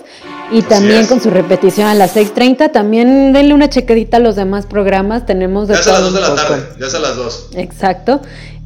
Speaker 2: Y también con su repetición a las 6.30. También denle una chequedita a los demás programas. Tenemos de
Speaker 1: Ya es a las
Speaker 2: todo
Speaker 1: 2 de la tarde. Ya es a las 2.
Speaker 2: Exacto.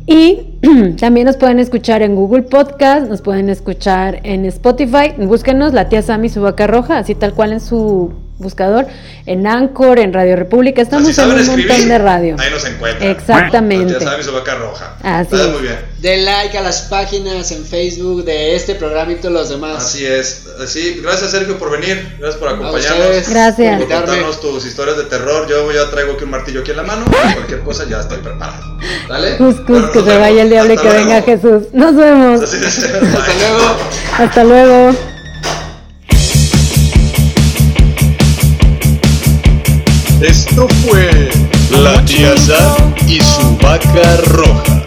Speaker 2: Y también nos pueden escuchar en Google Podcast, nos pueden escuchar en Spotify. Búsquenos la tía Sammy su vaca roja, así tal cual en su buscador, en Anchor, en Radio República. Estamos
Speaker 1: si
Speaker 2: en un
Speaker 1: escribir,
Speaker 2: montón de radio.
Speaker 1: ahí nos encuentran.
Speaker 2: Exactamente.
Speaker 1: Ya saben su vaca roja.
Speaker 2: Así es.
Speaker 1: muy bien.
Speaker 4: Den like a las páginas en Facebook de este programa y todos los demás.
Speaker 1: Así es. Así, gracias Sergio por venir. Gracias por acompañarnos.
Speaker 2: Gracias.
Speaker 4: por
Speaker 1: contarnos tus historias de terror. Yo ya traigo aquí un martillo aquí en la mano. Cualquier cosa ya estoy preparado. ¿Dale?
Speaker 2: Cus, cus,
Speaker 1: Bueno,
Speaker 2: que se vaya el diablo y
Speaker 1: Hasta
Speaker 2: que
Speaker 1: luego.
Speaker 2: venga Jesús. Nos vemos.
Speaker 1: Así es.
Speaker 4: Hasta luego.
Speaker 2: Hasta luego.
Speaker 3: Esto fue La y su vaca roja.